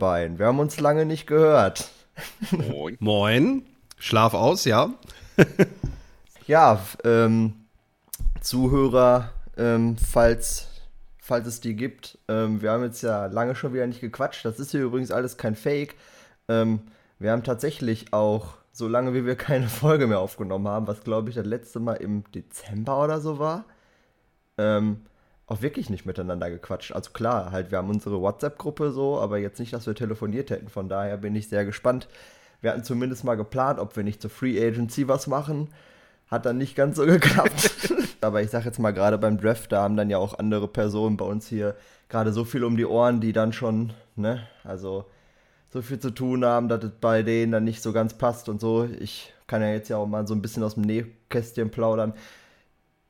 Beiden. Wir haben uns lange nicht gehört. Moin. Moin. Schlaf aus, ja? ja, ähm, Zuhörer, ähm, falls, falls es die gibt. Ähm, wir haben jetzt ja lange schon wieder nicht gequatscht. Das ist hier übrigens alles kein Fake. Ähm, wir haben tatsächlich auch, so lange wie wir keine Folge mehr aufgenommen haben, was glaube ich das letzte Mal im Dezember oder so war, ähm, auch wirklich nicht miteinander gequatscht. Also klar, halt, wir haben unsere WhatsApp-Gruppe so, aber jetzt nicht, dass wir telefoniert hätten. Von daher bin ich sehr gespannt. Wir hatten zumindest mal geplant, ob wir nicht zur Free Agency was machen. Hat dann nicht ganz so geklappt. aber ich sag jetzt mal, gerade beim Draft, da haben dann ja auch andere Personen bei uns hier gerade so viel um die Ohren, die dann schon, ne, also so viel zu tun haben, dass es bei denen dann nicht so ganz passt und so. Ich kann ja jetzt ja auch mal so ein bisschen aus dem Nähkästchen plaudern.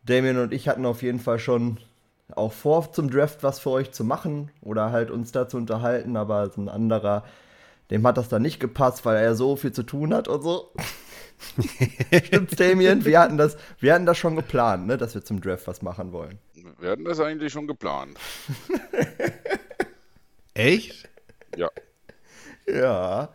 Damien und ich hatten auf jeden Fall schon auch vor, zum Draft was für euch zu machen oder halt uns da zu unterhalten, aber so ein anderer, dem hat das dann nicht gepasst, weil er so viel zu tun hat und so. Stimmt, Damien? Wir hatten, das, wir hatten das schon geplant, ne, dass wir zum Draft was machen wollen. Wir hatten das eigentlich schon geplant. Echt? Ja. Ja.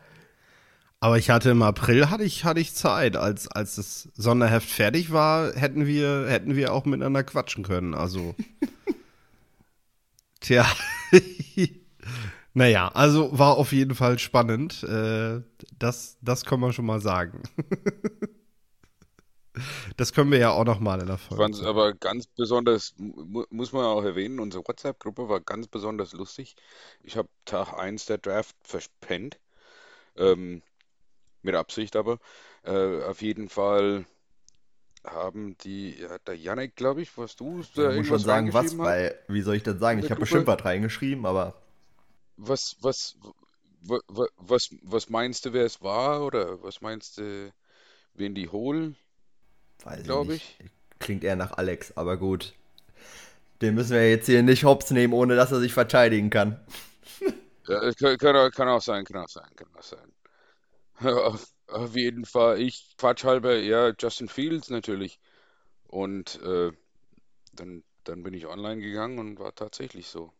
Aber ich hatte im April hatte ich, hatte ich Zeit. Als, als das Sonderheft fertig war, hätten wir, hätten wir auch miteinander quatschen können. Also. Tja. naja, also war auf jeden Fall spannend. Äh, das, das kann man schon mal sagen. Das können wir ja auch noch mal in der Folge. Fand aber ganz besonders, muss man auch erwähnen, unsere WhatsApp-Gruppe war ganz besonders lustig. Ich habe Tag 1 der Draft verpennt. Ähm, mit Absicht aber. Äh, auf jeden Fall haben die, ja, der Janik, glaube ich, was du da Ich muss schon sagen, was, weil, wie soll ich das sagen? Ich habe bestimmt was reingeschrieben, aber. Was, was, was, was, was meinst du, wer es war? Oder was meinst du, wen die holen? Weiß glaube ich. Klingt eher nach Alex, aber gut. Den müssen wir jetzt hier nicht hops nehmen, ohne dass er sich verteidigen kann. ja, kann, kann, kann auch sein, kann auch sein, kann auch sein. Auf, jeden Fall. Ich quatsch halber eher Justin Fields natürlich. Und äh, dann, dann bin ich online gegangen und war tatsächlich so.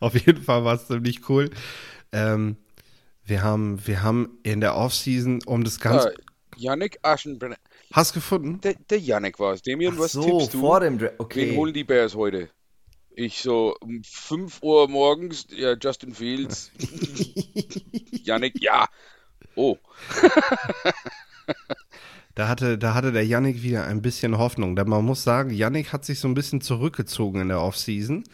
Auf jeden Fall war es ziemlich cool. Ähm, wir, haben, wir haben in der Offseason um das Ganze. Ah, Yannick Aschenbrenner. Hast gefunden? Der, der Yannick war es. Demian, Ach was so, tippst du? vor dem Dra okay. Wen holen die Bears heute? Ich so um 5 Uhr morgens, ja, Justin Fields. Yannick, ja. Oh. Da hatte, da hatte der Yannick wieder ein bisschen Hoffnung. Denn man muss sagen, Yannick hat sich so ein bisschen zurückgezogen in der Offseason.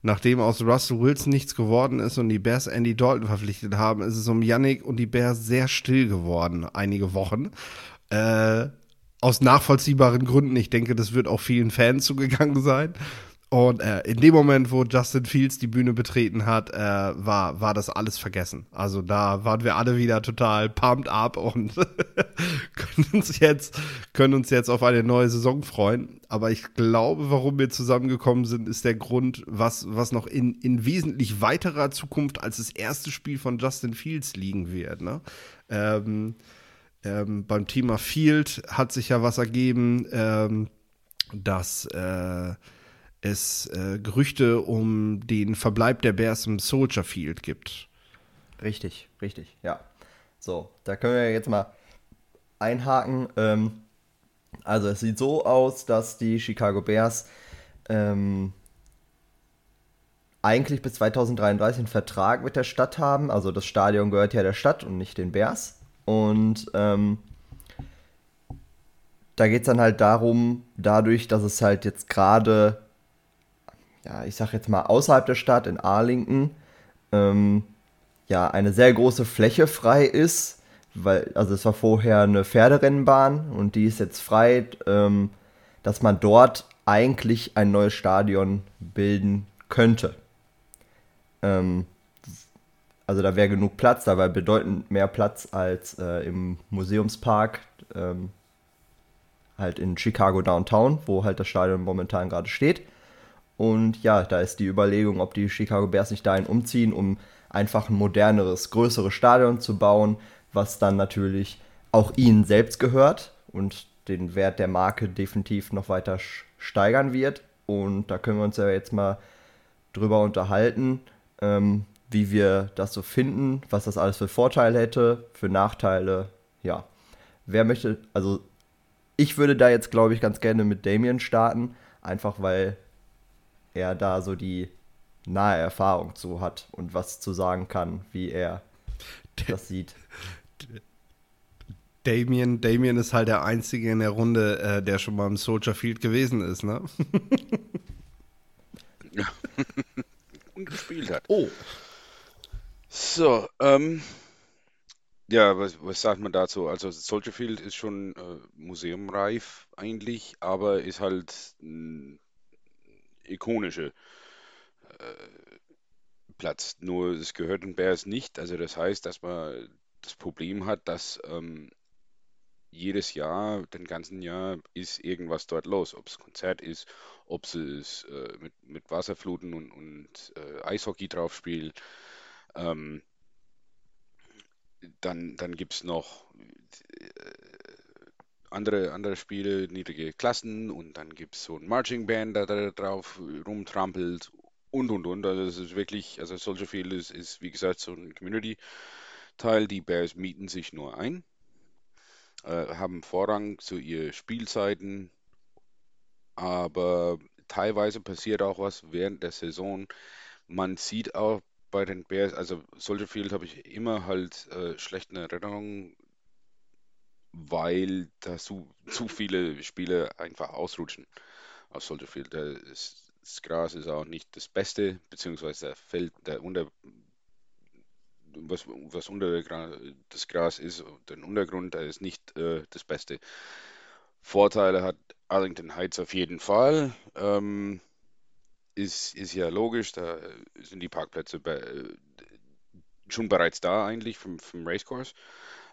Nachdem aus Russell Wilson nichts geworden ist und die Bears Andy Dalton verpflichtet haben, ist es um Yannick und die Bears sehr still geworden, einige Wochen. Äh, aus nachvollziehbaren Gründen. Ich denke, das wird auch vielen Fans zugegangen sein. Und äh, in dem Moment, wo Justin Fields die Bühne betreten hat, äh, war, war das alles vergessen. Also da waren wir alle wieder total pumped up und können uns jetzt, können uns jetzt auf eine neue Saison freuen. Aber ich glaube, warum wir zusammengekommen sind, ist der Grund, was, was noch in, in wesentlich weiterer Zukunft als das erste Spiel von Justin Fields liegen wird. Ne? Ähm, ähm, beim Thema Field hat sich ja was ergeben, ähm, dass äh, es äh, Gerüchte um den Verbleib der Bears im Soldier Field gibt. Richtig, richtig, ja. So, da können wir jetzt mal einhaken. Ähm, also es sieht so aus, dass die Chicago Bears ähm, eigentlich bis 2033 einen Vertrag mit der Stadt haben. Also das Stadion gehört ja der Stadt und nicht den Bears. Und ähm, da geht es dann halt darum, dadurch, dass es halt jetzt gerade ja, ich sag jetzt mal außerhalb der Stadt in Arlington, ähm, ja, eine sehr große Fläche frei ist, weil, also es war vorher eine Pferderennbahn und die ist jetzt frei, ähm, dass man dort eigentlich ein neues Stadion bilden könnte. Ähm, also da wäre genug Platz, da wäre bedeutend mehr Platz als äh, im Museumspark, ähm, halt in Chicago Downtown, wo halt das Stadion momentan gerade steht. Und ja, da ist die Überlegung, ob die Chicago Bears nicht dahin umziehen, um einfach ein moderneres, größeres Stadion zu bauen, was dann natürlich auch ihnen selbst gehört und den Wert der Marke definitiv noch weiter steigern wird. Und da können wir uns ja jetzt mal drüber unterhalten, ähm, wie wir das so finden, was das alles für Vorteile hätte, für Nachteile. Ja, wer möchte, also ich würde da jetzt, glaube ich, ganz gerne mit Damien starten, einfach weil er da so die nahe Erfahrung zu hat und was zu sagen kann, wie er das sieht. Damien, Damien ist halt der Einzige in der Runde, äh, der schon mal im Soldier Field gewesen ist, ne? Ja. Und gespielt hat. Oh. So, ähm, ja, was, was sagt man dazu? Also Soldier Field ist schon äh, museumreif eigentlich, aber ist halt ikonischer äh, Platz. Nur es gehört den Bears nicht. Also das heißt, dass man das Problem hat, dass ähm, jedes Jahr, den ganzen Jahr, ist irgendwas dort los. Ob es Konzert ist, ob es äh, mit, mit Wasserfluten und, und äh, Eishockey drauf spielt. Ähm, dann dann gibt es noch äh, andere, andere Spiele, niedrige Klassen und dann gibt es so ein Marching Band, da, da drauf rumtrampelt und und und. Also es ist wirklich, also Soldier Field ist, ist wie gesagt so ein Community-Teil. Die Bears mieten sich nur ein, äh, haben Vorrang zu ihren Spielzeiten, aber teilweise passiert auch was während der Saison. Man sieht auch bei den Bears, also Soldier Field habe ich immer halt äh, schlechte Erinnerungen, weil da zu, zu viele Spiele einfach ausrutschen aus Soldier Field. Da ist, das Gras ist auch nicht das Beste, beziehungsweise der Feld, der unter, was, was unter das Gras ist, der Untergrund, der ist nicht äh, das Beste. Vorteile hat Arlington Heights auf jeden Fall. Ähm, ist, ist ja logisch, da sind die Parkplätze be schon bereits da eigentlich vom, vom Racecourse.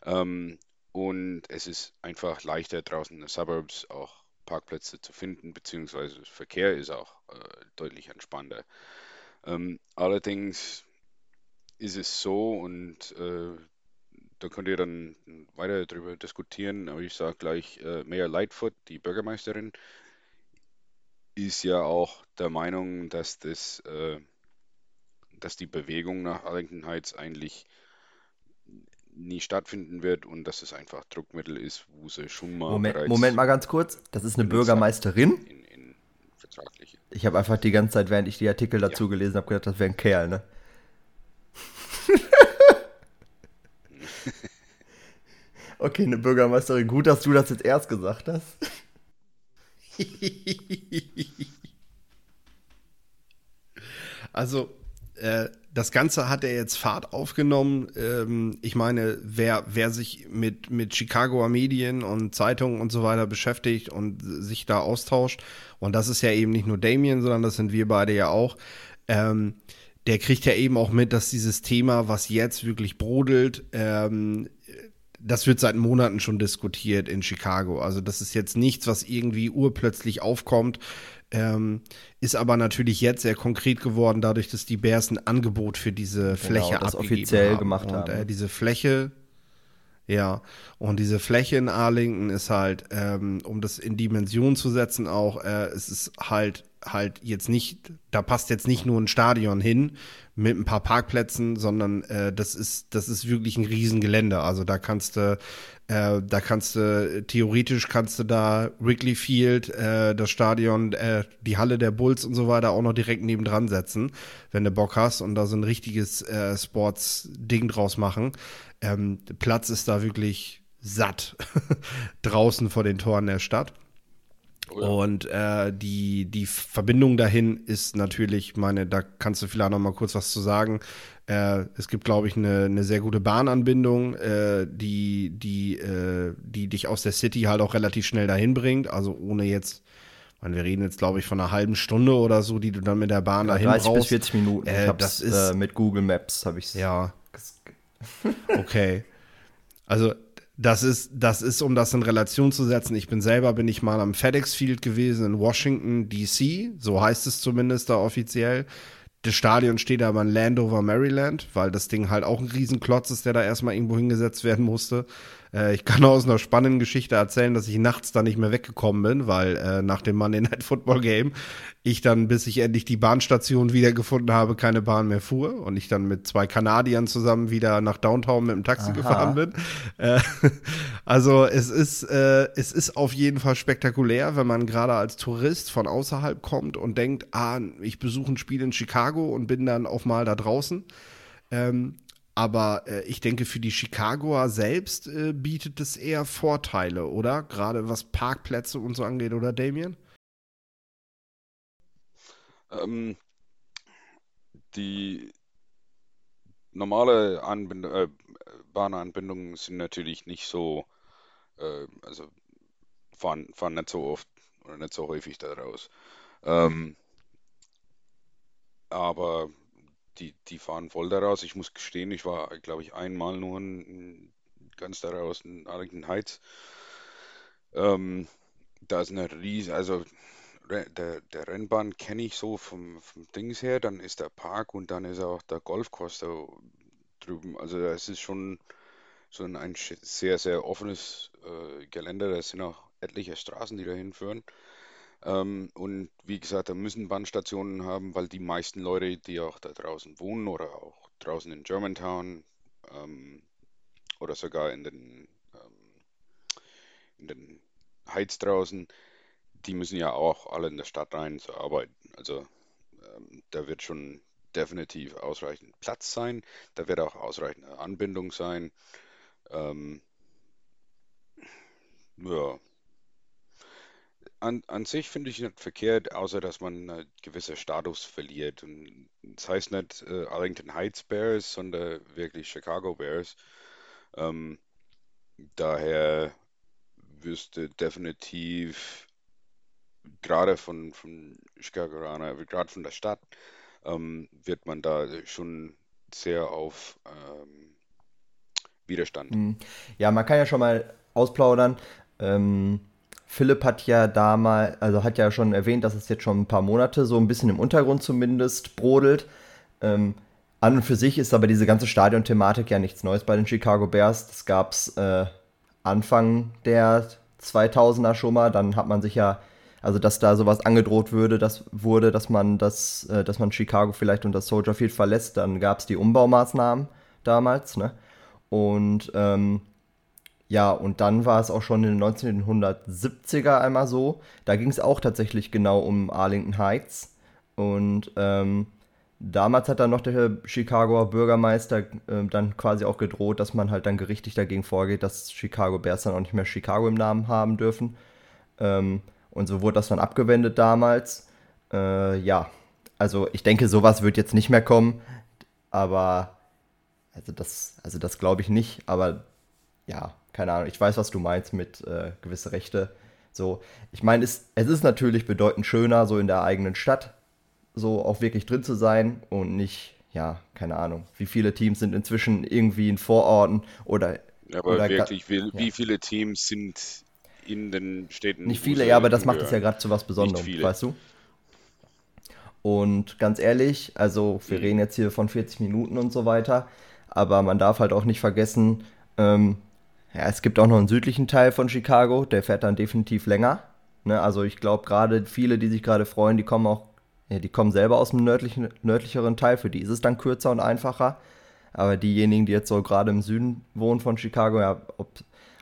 Ähm, und es ist einfach leichter draußen in den Suburbs auch Parkplätze zu finden, beziehungsweise Verkehr ist auch äh, deutlich entspannter. Ähm, allerdings ist es so und äh, da könnt ihr dann weiter darüber diskutieren, aber ich sage gleich, äh, Mayor Lightfoot, die Bürgermeisterin, ist ja auch der Meinung, dass das, äh, dass die Bewegung nach Arlington Heights eigentlich nie stattfinden wird und dass es einfach Druckmittel ist, wo sie schon mal Moment, Moment mal ganz kurz, das ist eine Bürgermeisterin? In, in vertragliche. Ich habe einfach die ganze Zeit, während ich die Artikel dazu ja. gelesen habe, gedacht, das wäre ein Kerl, ne? okay, eine Bürgermeisterin. Gut, dass du das jetzt erst gesagt hast. also, äh, das Ganze hat er jetzt Fahrt aufgenommen. Ähm, ich meine, wer, wer sich mit, mit Chicagoer Medien und Zeitungen und so weiter beschäftigt und sich da austauscht, und das ist ja eben nicht nur Damien, sondern das sind wir beide ja auch, ähm, der kriegt ja eben auch mit, dass dieses Thema, was jetzt wirklich brodelt, ähm, das wird seit Monaten schon diskutiert in Chicago. Also das ist jetzt nichts, was irgendwie urplötzlich aufkommt. Ähm, ist aber natürlich jetzt sehr konkret geworden, dadurch, dass die Bears ein Angebot für diese genau, Fläche genau, das offiziell haben. gemacht haben. Und äh, diese Fläche, ja, und diese Fläche in Arlington ist halt, ähm, um das in Dimension zu setzen, auch, äh, es ist halt halt jetzt nicht, da passt jetzt nicht nur ein Stadion hin mit ein paar Parkplätzen, sondern äh, das ist, das ist wirklich ein Riesengelände. Also da kannst du, äh, da kannst du, theoretisch kannst du da Wrigley Field, äh, das Stadion, äh, die Halle der Bulls und so weiter auch noch direkt nebendran setzen, wenn du Bock hast und da so ein richtiges äh, Sports-Ding draus machen. Ähm, Platz ist da wirklich satt draußen vor den Toren der Stadt. Oh ja. Und äh, die, die Verbindung dahin ist natürlich, meine, da kannst du vielleicht noch mal kurz was zu sagen. Äh, es gibt, glaube ich, eine, eine sehr gute Bahnanbindung, äh, die, die, äh, die dich aus der City halt auch relativ schnell dahin bringt. Also ohne jetzt, meine, wir reden jetzt, glaube ich, von einer halben Stunde oder so, die du dann mit der Bahn ja, dahin 30 brauchst. bis 40 Minuten. Äh, das ist äh, mit Google Maps habe ich Ja. okay. Also das ist, das ist, um das in Relation zu setzen. Ich bin selber, bin ich mal am FedEx Field gewesen in Washington, D.C. So heißt es zumindest da offiziell. Das Stadion steht aber in Landover, Maryland, weil das Ding halt auch ein Riesenklotz ist, der da erstmal irgendwo hingesetzt werden musste. Äh, ich kann aus einer spannenden Geschichte erzählen, dass ich nachts da nicht mehr weggekommen bin, weil äh, nach dem Monday Night Football Game ich dann, bis ich endlich die Bahnstation wiedergefunden habe, keine Bahn mehr fuhr und ich dann mit zwei Kanadiern zusammen wieder nach Downtown mit dem Taxi Aha. gefahren bin. Äh, also es ist, äh, es ist auf jeden Fall spektakulär, wenn man gerade als Tourist von außerhalb kommt und denkt, ah, ich besuche ein Spiel in Chicago und bin dann auch mal da draußen. Ähm, aber äh, ich denke, für die Chicagoer selbst äh, bietet es eher Vorteile, oder? Gerade was Parkplätze und so angeht, oder Damien? Ähm, die normale Anbind äh, Bahnanbindungen sind natürlich nicht so, äh, also fahren, fahren nicht so oft oder nicht so häufig da raus. Ähm, aber die, die fahren voll daraus. Ich muss gestehen, ich war, glaube ich, einmal nur in, ganz daraus in Arlington Heights. Ähm, da ist eine riesige, also der, der Rennbahn kenne ich so vom, vom Dings her, dann ist der Park und dann ist auch der Golfkurs da drüben. Also das ist schon so ein, ein sehr, sehr offenes äh, Gelände. Da sind auch etliche Straßen, die da hinführen. Ähm, und wie gesagt, da müssen Bahnstationen haben, weil die meisten Leute, die auch da draußen wohnen oder auch draußen in Germantown ähm, oder sogar in den, ähm, in den Heights draußen, die müssen ja auch alle in der Stadt rein zu arbeiten. Also ähm, da wird schon definitiv ausreichend Platz sein, da wird auch ausreichend Anbindung sein. Ähm, ja, an, an sich finde ich nicht verkehrt, außer dass man einen gewissen Status verliert. Und das heißt nicht äh, Arlington Heights Bears, sondern wirklich Chicago Bears. Ähm, daher wüsste definitiv gerade von, von Chicago, gerade von der Stadt, ähm, wird man da schon sehr auf ähm, Widerstand. Hm. Ja, man kann ja schon mal ausplaudern. Ähm, Philipp hat ja damals, also hat ja schon erwähnt, dass es jetzt schon ein paar Monate so ein bisschen im Untergrund zumindest brodelt. Ähm, an und für sich ist aber diese ganze Stadion-Thematik ja nichts Neues bei den Chicago Bears. Das gab es äh, Anfang der 2000er schon mal. Dann hat man sich ja, also dass da sowas angedroht würde, das wurde, dass man das, äh, dass man Chicago vielleicht unter Soldier Field verlässt. Dann gab es die Umbaumaßnahmen damals, ne? Und ähm, ja, und dann war es auch schon in den 1970er einmal so. Da ging es auch tatsächlich genau um Arlington Heights. Und ähm, damals hat dann noch der Chicagoer Bürgermeister äh, dann quasi auch gedroht, dass man halt dann gerichtlich dagegen vorgeht, dass Chicago Bears dann auch nicht mehr Chicago im Namen haben dürfen. Ähm, und so wurde das dann abgewendet damals. Äh, ja, also ich denke, sowas wird jetzt nicht mehr kommen. Aber also das, also das glaube ich nicht. Aber ja, keine Ahnung, ich weiß, was du meinst mit äh, gewisse Rechte. So, ich meine, es, es ist natürlich bedeutend schöner, so in der eigenen Stadt, so auch wirklich drin zu sein und nicht, ja, keine Ahnung, wie viele Teams sind inzwischen irgendwie in Vororten oder. Aber oder wirklich, wie, ja. wie viele Teams sind in den Städten? Nicht viele, ja, aber das macht es ja gerade zu was Besonderem, weißt du? Und ganz ehrlich, also wir mhm. reden jetzt hier von 40 Minuten und so weiter, aber man darf halt auch nicht vergessen, ähm, ja, es gibt auch noch einen südlichen Teil von Chicago, der fährt dann definitiv länger. Ne? Also ich glaube gerade viele, die sich gerade freuen, die kommen auch, ja, die kommen selber aus dem nördlichen, nördlicheren Teil, für die ist es dann kürzer und einfacher. Aber diejenigen, die jetzt so gerade im Süden wohnen von Chicago, ja, ob,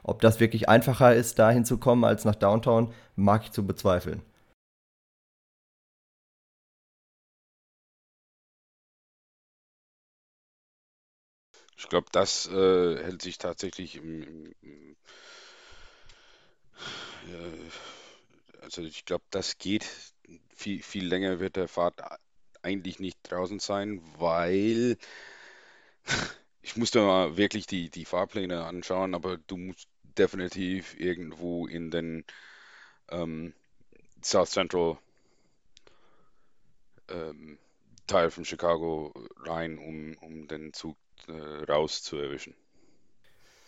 ob das wirklich einfacher ist, dahin zu kommen als nach Downtown, mag ich zu bezweifeln. Ich glaube, das äh, hält sich tatsächlich im, im, äh, also ich glaube, das geht. Viel, viel länger wird der Fahrt eigentlich nicht draußen sein, weil ich musste mal wirklich die, die Fahrpläne anschauen, aber du musst definitiv irgendwo in den ähm, South Central ähm, Teil von Chicago rein, um, um den Zug äh, raus zu erwischen.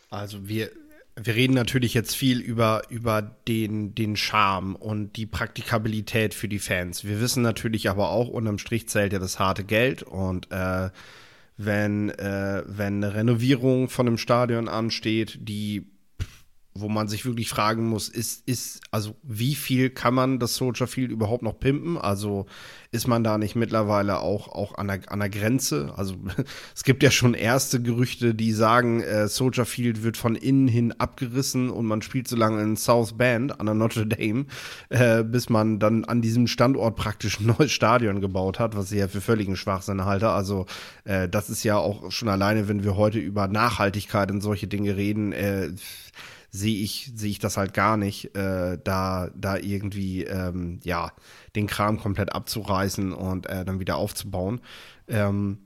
Also wir, wir reden natürlich jetzt viel über, über den, den Charme und die Praktikabilität für die Fans. Wir wissen natürlich aber auch, unterm Strich zählt ja das harte Geld und äh, wenn, äh, wenn eine Renovierung von einem Stadion ansteht, die wo man sich wirklich fragen muss, ist, ist, also wie viel kann man das Soldier Field überhaupt noch pimpen? Also ist man da nicht mittlerweile auch, auch an, der, an der Grenze? Also es gibt ja schon erste Gerüchte, die sagen, äh, Soldier Field wird von innen hin abgerissen und man spielt so lange in South Bend an der Notre Dame, äh, bis man dann an diesem Standort praktisch ein neues Stadion gebaut hat, was ich ja für völligen Schwachsinn halte. Also äh, das ist ja auch schon alleine, wenn wir heute über Nachhaltigkeit und solche Dinge reden, äh, sehe ich, sehe ich das halt gar nicht, äh, da, da irgendwie, ähm, ja, den Kram komplett abzureißen und äh, dann wieder aufzubauen. Ähm,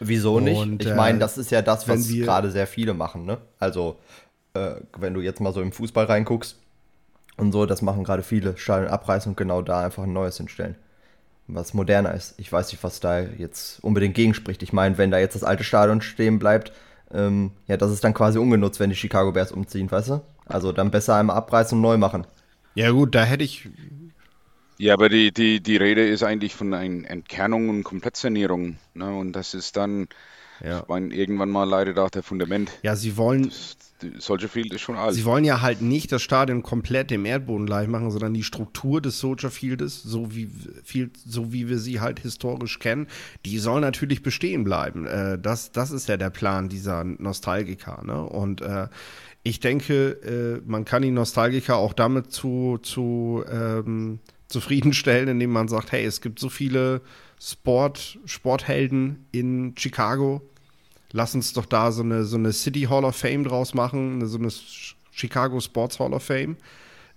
Wieso nicht? Und, ich meine, äh, das ist ja das, was gerade sehr viele machen, ne? Also, äh, wenn du jetzt mal so im Fußball reinguckst und so, das machen gerade viele, Stadion abreißen und genau da einfach ein neues hinstellen. Was moderner ist. Ich weiß nicht, was da jetzt unbedingt gegenspricht. Ich meine, wenn da jetzt das alte Stadion stehen bleibt, ähm, ja, das ist dann quasi ungenutzt, wenn die Chicago Bears umziehen, weißt du? Also dann besser einmal abreißen und neu machen. Ja, gut, da hätte ich. Ja, aber die, die, die Rede ist eigentlich von einer Entkernung und Komplettsanierung. Ne? Und das ist dann, ja. ich meine, irgendwann mal leidet auch der Fundament. Ja, sie wollen. Das, Soldier Field ist schon alt. Sie wollen ja halt nicht das Stadion komplett dem Erdboden gleich machen, sondern die Struktur des Soldier Fieldes, so wie, Field, so wie wir sie halt historisch kennen, die soll natürlich bestehen bleiben. Äh, das, das ist ja der Plan dieser Nostalgiker. Ne? Und äh, ich denke, äh, man kann die Nostalgiker auch damit zu, zu ähm, zufriedenstellen, indem man sagt, hey, es gibt so viele Sport, Sporthelden in Chicago. Lass uns doch da so eine, so eine City Hall of Fame draus machen, so eine Chicago Sports Hall of Fame.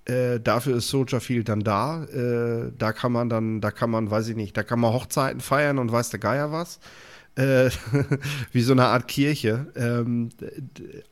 Äh, dafür ist Soldier Field dann da. Äh, da kann man dann, da kann man, weiß ich nicht, da kann man Hochzeiten feiern und weiß der Geier was äh, wie so eine Art Kirche. Ähm,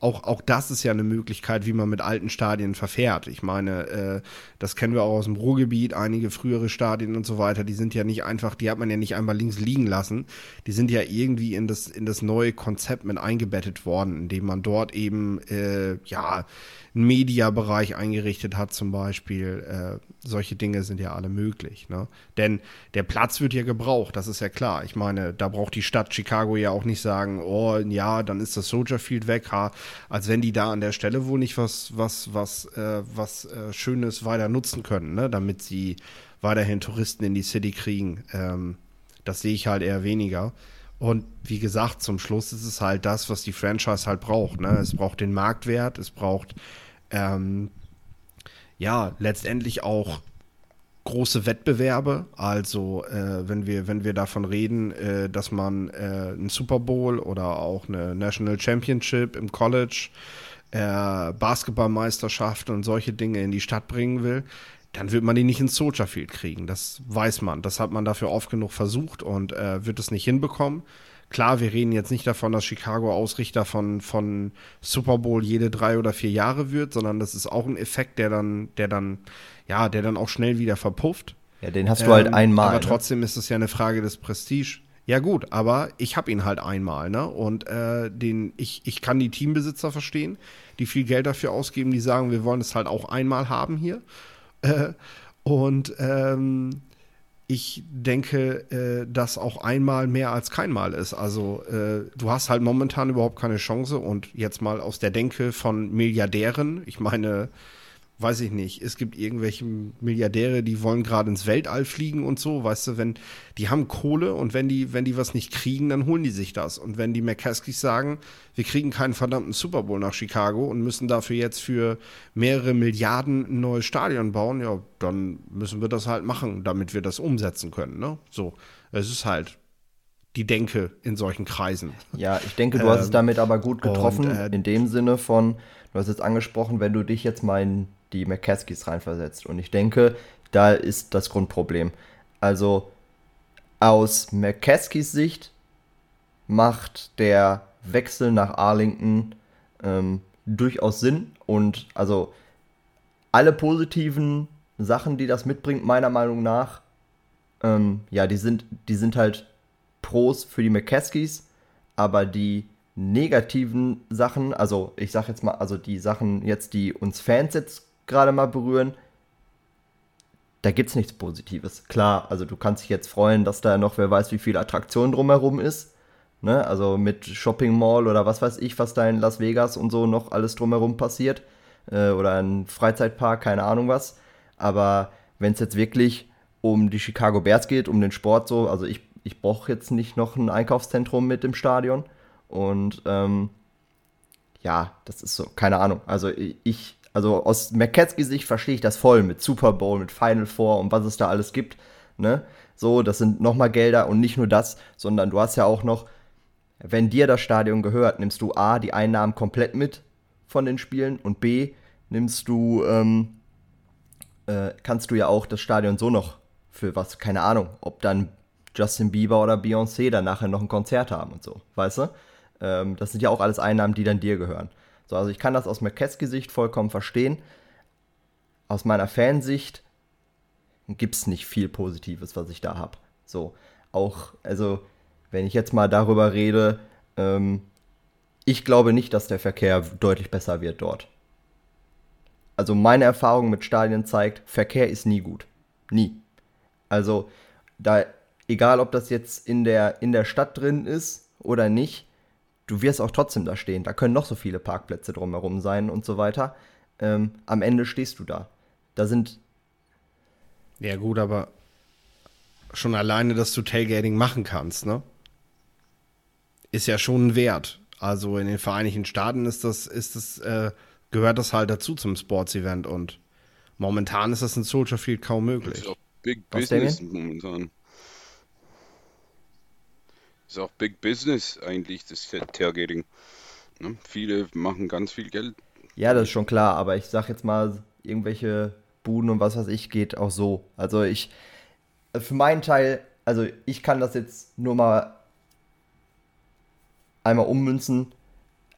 auch, auch das ist ja eine Möglichkeit, wie man mit alten Stadien verfährt. Ich meine, äh, das kennen wir auch aus dem Ruhrgebiet, einige frühere Stadien und so weiter, die sind ja nicht einfach, die hat man ja nicht einmal links liegen lassen. Die sind ja irgendwie in das, in das neue Konzept mit eingebettet worden, indem man dort eben, äh, ja, einen Mediabereich eingerichtet hat zum Beispiel. Äh, solche Dinge sind ja alle möglich. Ne? Denn der Platz wird ja gebraucht, das ist ja klar. Ich meine, da braucht die Stadt Chicago ja auch nicht sagen, oh ja, dann ist das Soldier Field weg, ha, als wenn die da an der Stelle wohl nicht was, was, was, äh, was äh, Schönes weiter nutzen können, ne? damit sie weiterhin Touristen in die City kriegen. Ähm, das sehe ich halt eher weniger. Und wie gesagt, zum Schluss ist es halt das, was die Franchise halt braucht. Ne? Es braucht den Marktwert, es braucht ähm, ja, letztendlich auch große Wettbewerbe. Also äh, wenn wir wenn wir davon reden, äh, dass man äh, einen Super Bowl oder auch eine National Championship im College, äh, Basketballmeisterschaft und solche Dinge in die Stadt bringen will, dann wird man die nicht ins Soldier Field kriegen. Das weiß man. Das hat man dafür oft genug versucht und äh, wird es nicht hinbekommen. Klar, wir reden jetzt nicht davon, dass Chicago Ausrichter von, von Super Bowl jede drei oder vier Jahre wird, sondern das ist auch ein Effekt, der dann, der dann, ja, der dann auch schnell wieder verpufft. Ja, den hast du halt ähm, einmal. Aber ne? trotzdem ist es ja eine Frage des Prestige. Ja gut, aber ich habe ihn halt einmal, ne? Und äh, den, ich, ich kann die Teambesitzer verstehen, die viel Geld dafür ausgeben, die sagen, wir wollen es halt auch einmal haben hier. Äh, und ähm, ich denke, äh, dass auch einmal mehr als keinmal ist. Also äh, du hast halt momentan überhaupt keine Chance und jetzt mal aus der Denke von Milliardären, ich meine, weiß ich nicht, es gibt irgendwelche Milliardäre, die wollen gerade ins Weltall fliegen und so, weißt du, wenn die haben Kohle und wenn die, wenn die was nicht kriegen, dann holen die sich das. Und wenn die McCaskies sagen, wir kriegen keinen verdammten Super Bowl nach Chicago und müssen dafür jetzt für mehrere Milliarden ein neues Stadion bauen, ja, dann müssen wir das halt machen, damit wir das umsetzen können, ne? So, es ist halt die Denke in solchen Kreisen. Ja, ich denke, du hast es ähm, damit aber gut getroffen, und, äh, in dem Sinne von, du hast jetzt angesprochen, wenn du dich jetzt mal in die McCaskies reinversetzt. Und ich denke, da ist das Grundproblem. Also aus McCaskies Sicht macht der Wechsel nach Arlington ähm, durchaus Sinn. Und also alle positiven Sachen, die das mitbringt, meiner Meinung nach, ähm, ja, die sind, die sind halt Pros für die McCaskies, aber die negativen Sachen, also ich sag jetzt mal, also die Sachen jetzt, die uns Fans jetzt gerade mal berühren, da gibt es nichts Positives. Klar, also du kannst dich jetzt freuen, dass da noch wer weiß, wie viel Attraktion drumherum ist. Ne? Also mit Shopping Mall oder was weiß ich, was da in Las Vegas und so noch alles drumherum passiert. äh, oder ein Freizeitpark, keine Ahnung was. Aber wenn es jetzt wirklich um die Chicago Bears geht, um den Sport so, also ich, ich brauche jetzt nicht noch ein Einkaufszentrum mit im Stadion. Und ähm, ja, das ist so, keine Ahnung. Also ich, also aus McCaskey Sicht verstehe ich das voll mit Super Bowl, mit Final Four und was es da alles gibt. Ne? So, das sind nochmal Gelder und nicht nur das, sondern du hast ja auch noch, wenn dir das Stadion gehört, nimmst du A, die Einnahmen komplett mit von den Spielen und B, nimmst du, ähm, äh, kannst du ja auch das Stadion so noch für was, keine Ahnung, ob dann Justin Bieber oder Beyoncé dann nachher noch ein Konzert haben und so, weißt du? Ähm, das sind ja auch alles Einnahmen, die dann dir gehören. So, also ich kann das aus McKesky-Sicht vollkommen verstehen. Aus meiner Fansicht gibt es nicht viel Positives, was ich da habe. So, auch, also, wenn ich jetzt mal darüber rede, ähm, ich glaube nicht, dass der Verkehr deutlich besser wird dort. Also meine Erfahrung mit Stadien zeigt, Verkehr ist nie gut. Nie. Also, da, egal ob das jetzt in der, in der Stadt drin ist oder nicht, du wirst auch trotzdem da stehen. Da können noch so viele Parkplätze drumherum sein und so weiter. Ähm, am Ende stehst du da. Da sind. Ja, gut, aber schon alleine, dass du Tailgating machen kannst, ne? Ist ja schon ein Wert. Also in den Vereinigten Staaten ist das, ist das, äh, gehört das halt dazu zum Sports-Event und momentan ist das in Soldier Field kaum möglich. Das ist auch Big Was Business momentan ist auch Big Business eigentlich, das Tailgating. Ne? Viele machen ganz viel Geld. Ja, das ist schon klar, aber ich sag jetzt mal, irgendwelche Buden und was weiß ich geht auch so. Also ich, für meinen Teil, also ich kann das jetzt nur mal einmal ummünzen.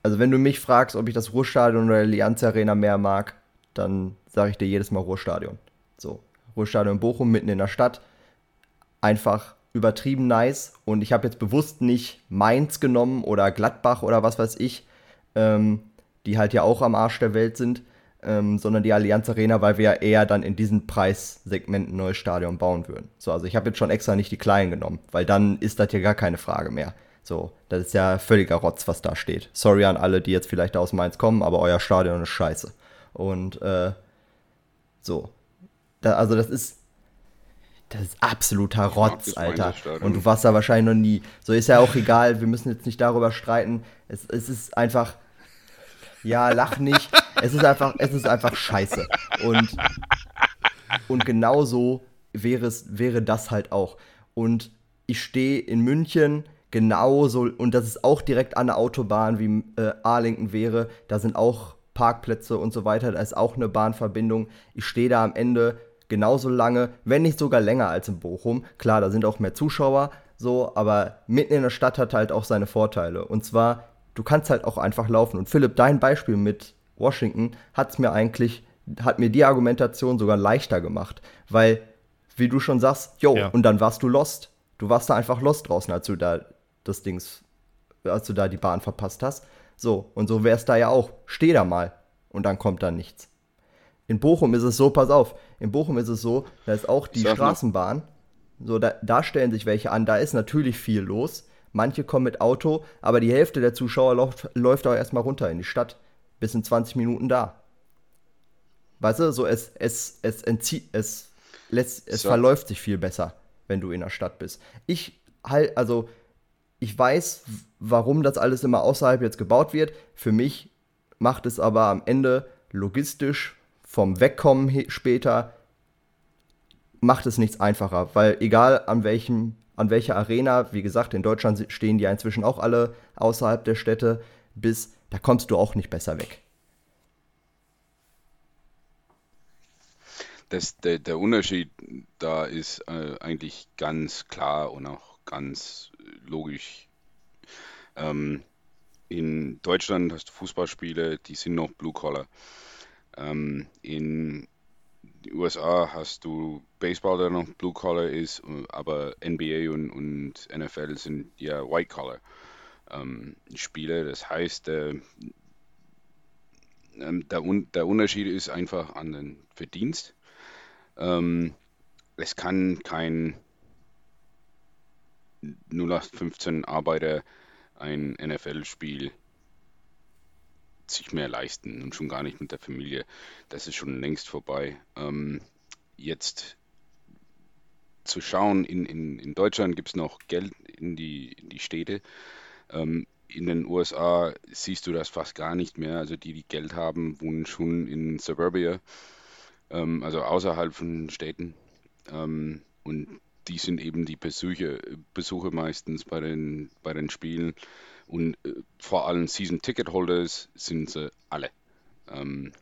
Also wenn du mich fragst, ob ich das Ruhrstadion oder die Allianz Arena mehr mag, dann sage ich dir jedes Mal Ruhrstadion. So, Ruhrstadion Bochum mitten in der Stadt. Einfach übertrieben nice. Und ich habe jetzt bewusst nicht Mainz genommen oder Gladbach oder was weiß ich, ähm, die halt ja auch am Arsch der Welt sind, ähm, sondern die Allianz Arena, weil wir ja eher dann in diesem Preissegment ein neues Stadion bauen würden. So, also ich habe jetzt schon extra nicht die kleinen genommen, weil dann ist das ja gar keine Frage mehr. So, das ist ja völliger Rotz, was da steht. Sorry an alle, die jetzt vielleicht aus Mainz kommen, aber euer Stadion ist scheiße. Und äh, so. Da, also das ist das ist absoluter Rotz, Alter. Und du warst da wahrscheinlich noch nie. So ist ja auch egal, wir müssen jetzt nicht darüber streiten. Es, es ist einfach. Ja, lach nicht. es ist einfach, es ist einfach scheiße. Und, und genauso wäre es, wäre das halt auch. Und ich stehe in München genauso, und das ist auch direkt an der Autobahn, wie äh, Arlington wäre. Da sind auch Parkplätze und so weiter. Da ist auch eine Bahnverbindung. Ich stehe da am Ende genauso lange, wenn nicht sogar länger als in Bochum. Klar, da sind auch mehr Zuschauer, so, aber mitten in der Stadt hat halt auch seine Vorteile. Und zwar, du kannst halt auch einfach laufen. Und Philipp, dein Beispiel mit Washington hat es mir eigentlich, hat mir die Argumentation sogar leichter gemacht. Weil, wie du schon sagst, jo, ja. und dann warst du lost. Du warst da einfach lost draußen, als du da das Dings, als du da die Bahn verpasst hast. So, und so wär's da ja auch. Steh da mal. Und dann kommt da nichts. In Bochum ist es so, pass auf, in Bochum ist es so, da ist auch die Straßenbahn. So, da, da stellen sich welche an, da ist natürlich viel los. Manche kommen mit Auto, aber die Hälfte der Zuschauer läuft, läuft auch erstmal runter in die Stadt. Bis in 20 Minuten da. Weißt du, so es, es, es entzieht, es lässt, es so. verläuft sich viel besser, wenn du in der Stadt bist. Ich halt, also, ich weiß, warum das alles immer außerhalb jetzt gebaut wird. Für mich macht es aber am Ende logistisch vom Wegkommen später macht es nichts einfacher, weil egal an welchem an welcher Arena, wie gesagt, in Deutschland stehen die ja inzwischen auch alle außerhalb der Städte, bis da kommst du auch nicht besser weg. Das, der, der Unterschied da ist äh, eigentlich ganz klar und auch ganz logisch. Ähm, in Deutschland hast du Fußballspiele, die sind noch Blue Collar. Ähm, in den USA hast du Baseball, der noch Blue Collar ist, aber NBA und, und NFL sind ja White Collar ähm, Spiele. Das heißt, äh, der, der, Unterschied ist einfach an den Verdienst. Ähm, es kann kein 0815 Arbeiter ein NFL-Spiel sich mehr leisten und schon gar nicht mit der Familie. Das ist schon längst vorbei. Ähm, jetzt zu schauen, in, in, in Deutschland gibt es noch Geld in die, in die Städte. Ähm, in den USA siehst du das fast gar nicht mehr. Also die, die Geld haben, wohnen schon in Suburbia, ähm, also außerhalb von Städten. Ähm, und die sind eben die Besuche, Besuche meistens bei den, bei den Spielen. Und äh, vor allem Season Ticket Holders sind sie alle. Ähm,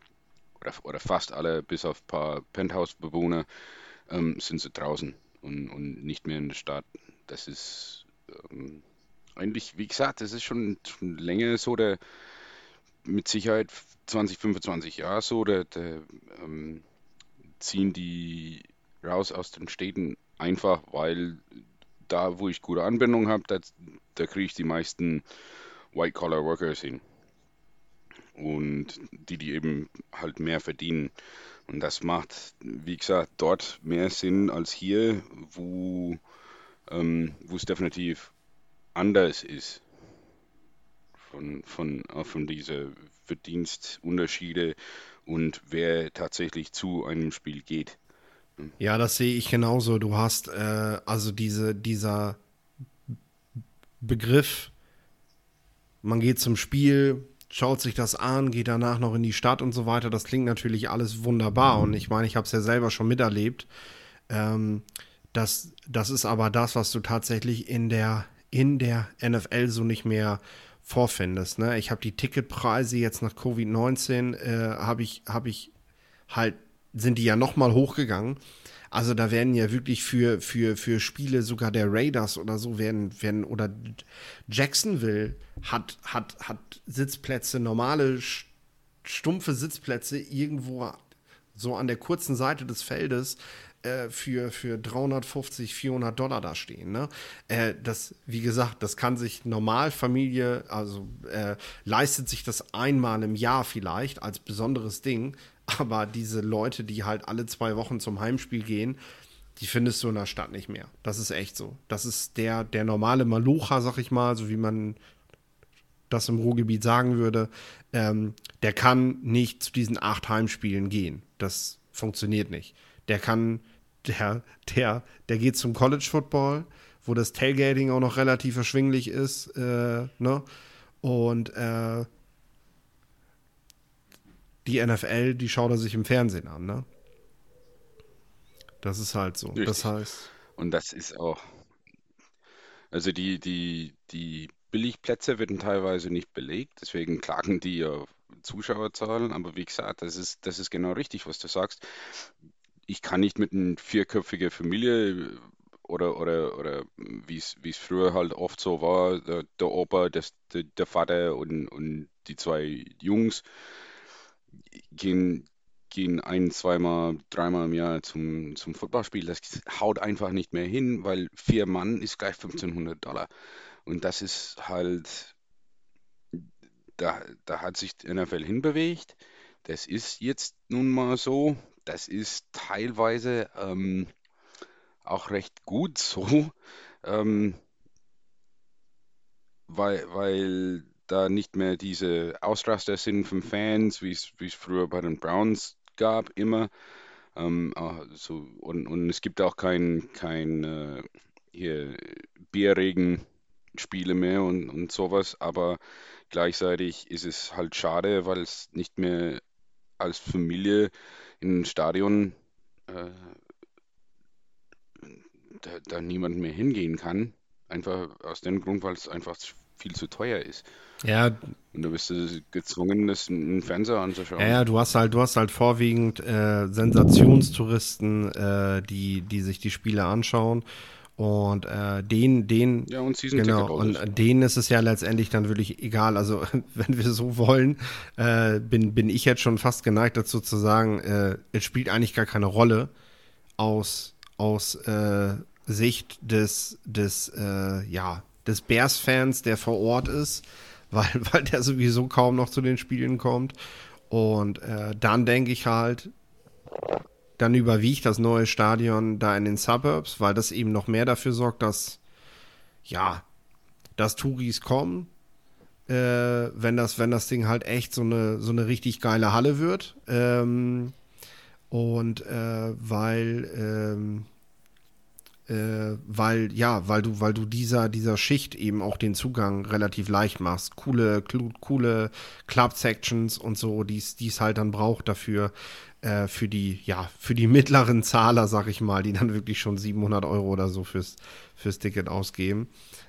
oder, oder fast alle, bis auf ein paar Penthouse-Bewohner, ähm, sind sie draußen und, und nicht mehr in der Stadt. Das ist ähm, eigentlich, wie gesagt, das ist schon, schon länger so der, mit Sicherheit 20, 25 Jahre so, der ähm, ziehen die raus aus den Städten einfach, weil da, wo ich gute Anbindung habe, da, kriege ich die meisten White-Collar-Workers hin. Und die, die eben halt mehr verdienen. Und das macht, wie gesagt, dort mehr Sinn als hier, wo ähm, es definitiv anders ist. Von, von, auch von diese Verdienstunterschiede und wer tatsächlich zu einem Spiel geht. Ja, das sehe ich genauso. Du hast äh, also diese, dieser Begriff, man geht zum Spiel, schaut sich das an, geht danach noch in die Stadt und so weiter. Das klingt natürlich alles wunderbar. Und ich meine, ich habe es ja selber schon miterlebt. Ähm, das, das ist aber das, was du tatsächlich in der, in der NFL so nicht mehr vorfindest. Ne? Ich habe die Ticketpreise jetzt nach Covid-19, äh, habe ich, hab ich halt sind die ja nochmal hochgegangen. Also da werden ja wirklich für, für, für Spiele sogar der Raiders oder so werden, werden oder Jacksonville hat, hat, hat Sitzplätze, normale stumpfe Sitzplätze irgendwo so an der kurzen Seite des Feldes äh, für, für 350, 400 Dollar da stehen. Ne? Äh, das, wie gesagt, das kann sich Normalfamilie, also äh, leistet sich das einmal im Jahr vielleicht als besonderes Ding. Aber diese Leute, die halt alle zwei Wochen zum Heimspiel gehen, die findest du in der Stadt nicht mehr. Das ist echt so. Das ist der, der normale Malucha, sag ich mal, so wie man das im Ruhrgebiet sagen würde. Ähm, der kann nicht zu diesen acht Heimspielen gehen. Das funktioniert nicht. Der kann, der, der, der geht zum College Football, wo das Tailgating auch noch relativ erschwinglich ist, äh, ne? Und äh, die NFL, die schaut er sich im Fernsehen an, ne? Das ist halt so. Richtig. Das heißt. Und das ist auch. Also die, die, die Billigplätze werden teilweise nicht belegt, deswegen klagen die ja Zuschauerzahlen. Aber wie gesagt, das ist, das ist genau richtig, was du sagst. Ich kann nicht mit einer vierköpfigen Familie oder, oder, oder wie es früher halt oft so war, der, der Opa, das, der, der Vater und, und die zwei Jungs, gehen, gehen ein, zweimal, dreimal im Jahr zum, zum Footballspiel. Das haut einfach nicht mehr hin, weil vier Mann ist gleich 1500 Dollar. Und das ist halt, da, da hat sich die NFL hinbewegt. Das ist jetzt nun mal so. Das ist teilweise ähm, auch recht gut so, ähm, weil, weil da nicht mehr diese Ausraster sind von Fans, wie es früher bei den Browns gab, immer. Ähm, also, und, und es gibt auch kein, kein äh, hier Bierregen-Spiele mehr und, und sowas, aber gleichzeitig ist es halt schade, weil es nicht mehr als Familie in ein Stadion äh, da, da niemand mehr hingehen kann. Einfach aus dem Grund, weil es einfach viel zu teuer ist. Ja. Und du bist gezwungen, das einen Fernseher anzuschauen. Ja, ja, du hast halt, du hast halt vorwiegend äh, Sensationstouristen, äh, die, die sich die Spiele anschauen. Und äh, den, den, ja, und genau, und denen ist es ja letztendlich dann wirklich egal. Also wenn wir so wollen, äh, bin, bin ich jetzt schon fast geneigt dazu zu sagen, äh, es spielt eigentlich gar keine Rolle aus, aus äh, Sicht des, des, äh, ja, des Bears-Fans, der vor Ort ist, weil, weil der sowieso kaum noch zu den Spielen kommt. Und äh, dann denke ich halt, dann überwiegt das neue Stadion da in den Suburbs, weil das eben noch mehr dafür sorgt, dass, ja, dass Touris kommen. äh, wenn, das, wenn das Ding halt echt so eine, so eine richtig geile Halle wird. Ähm, und äh, weil, ähm, äh, weil, ja, weil du, weil du dieser, dieser Schicht eben auch den Zugang relativ leicht machst. Coole, coole Club-Sections und so, die es halt dann braucht dafür, äh, für die, ja, für die mittleren Zahler, sag ich mal, die dann wirklich schon 700 Euro oder so fürs, fürs Ticket ausgeben.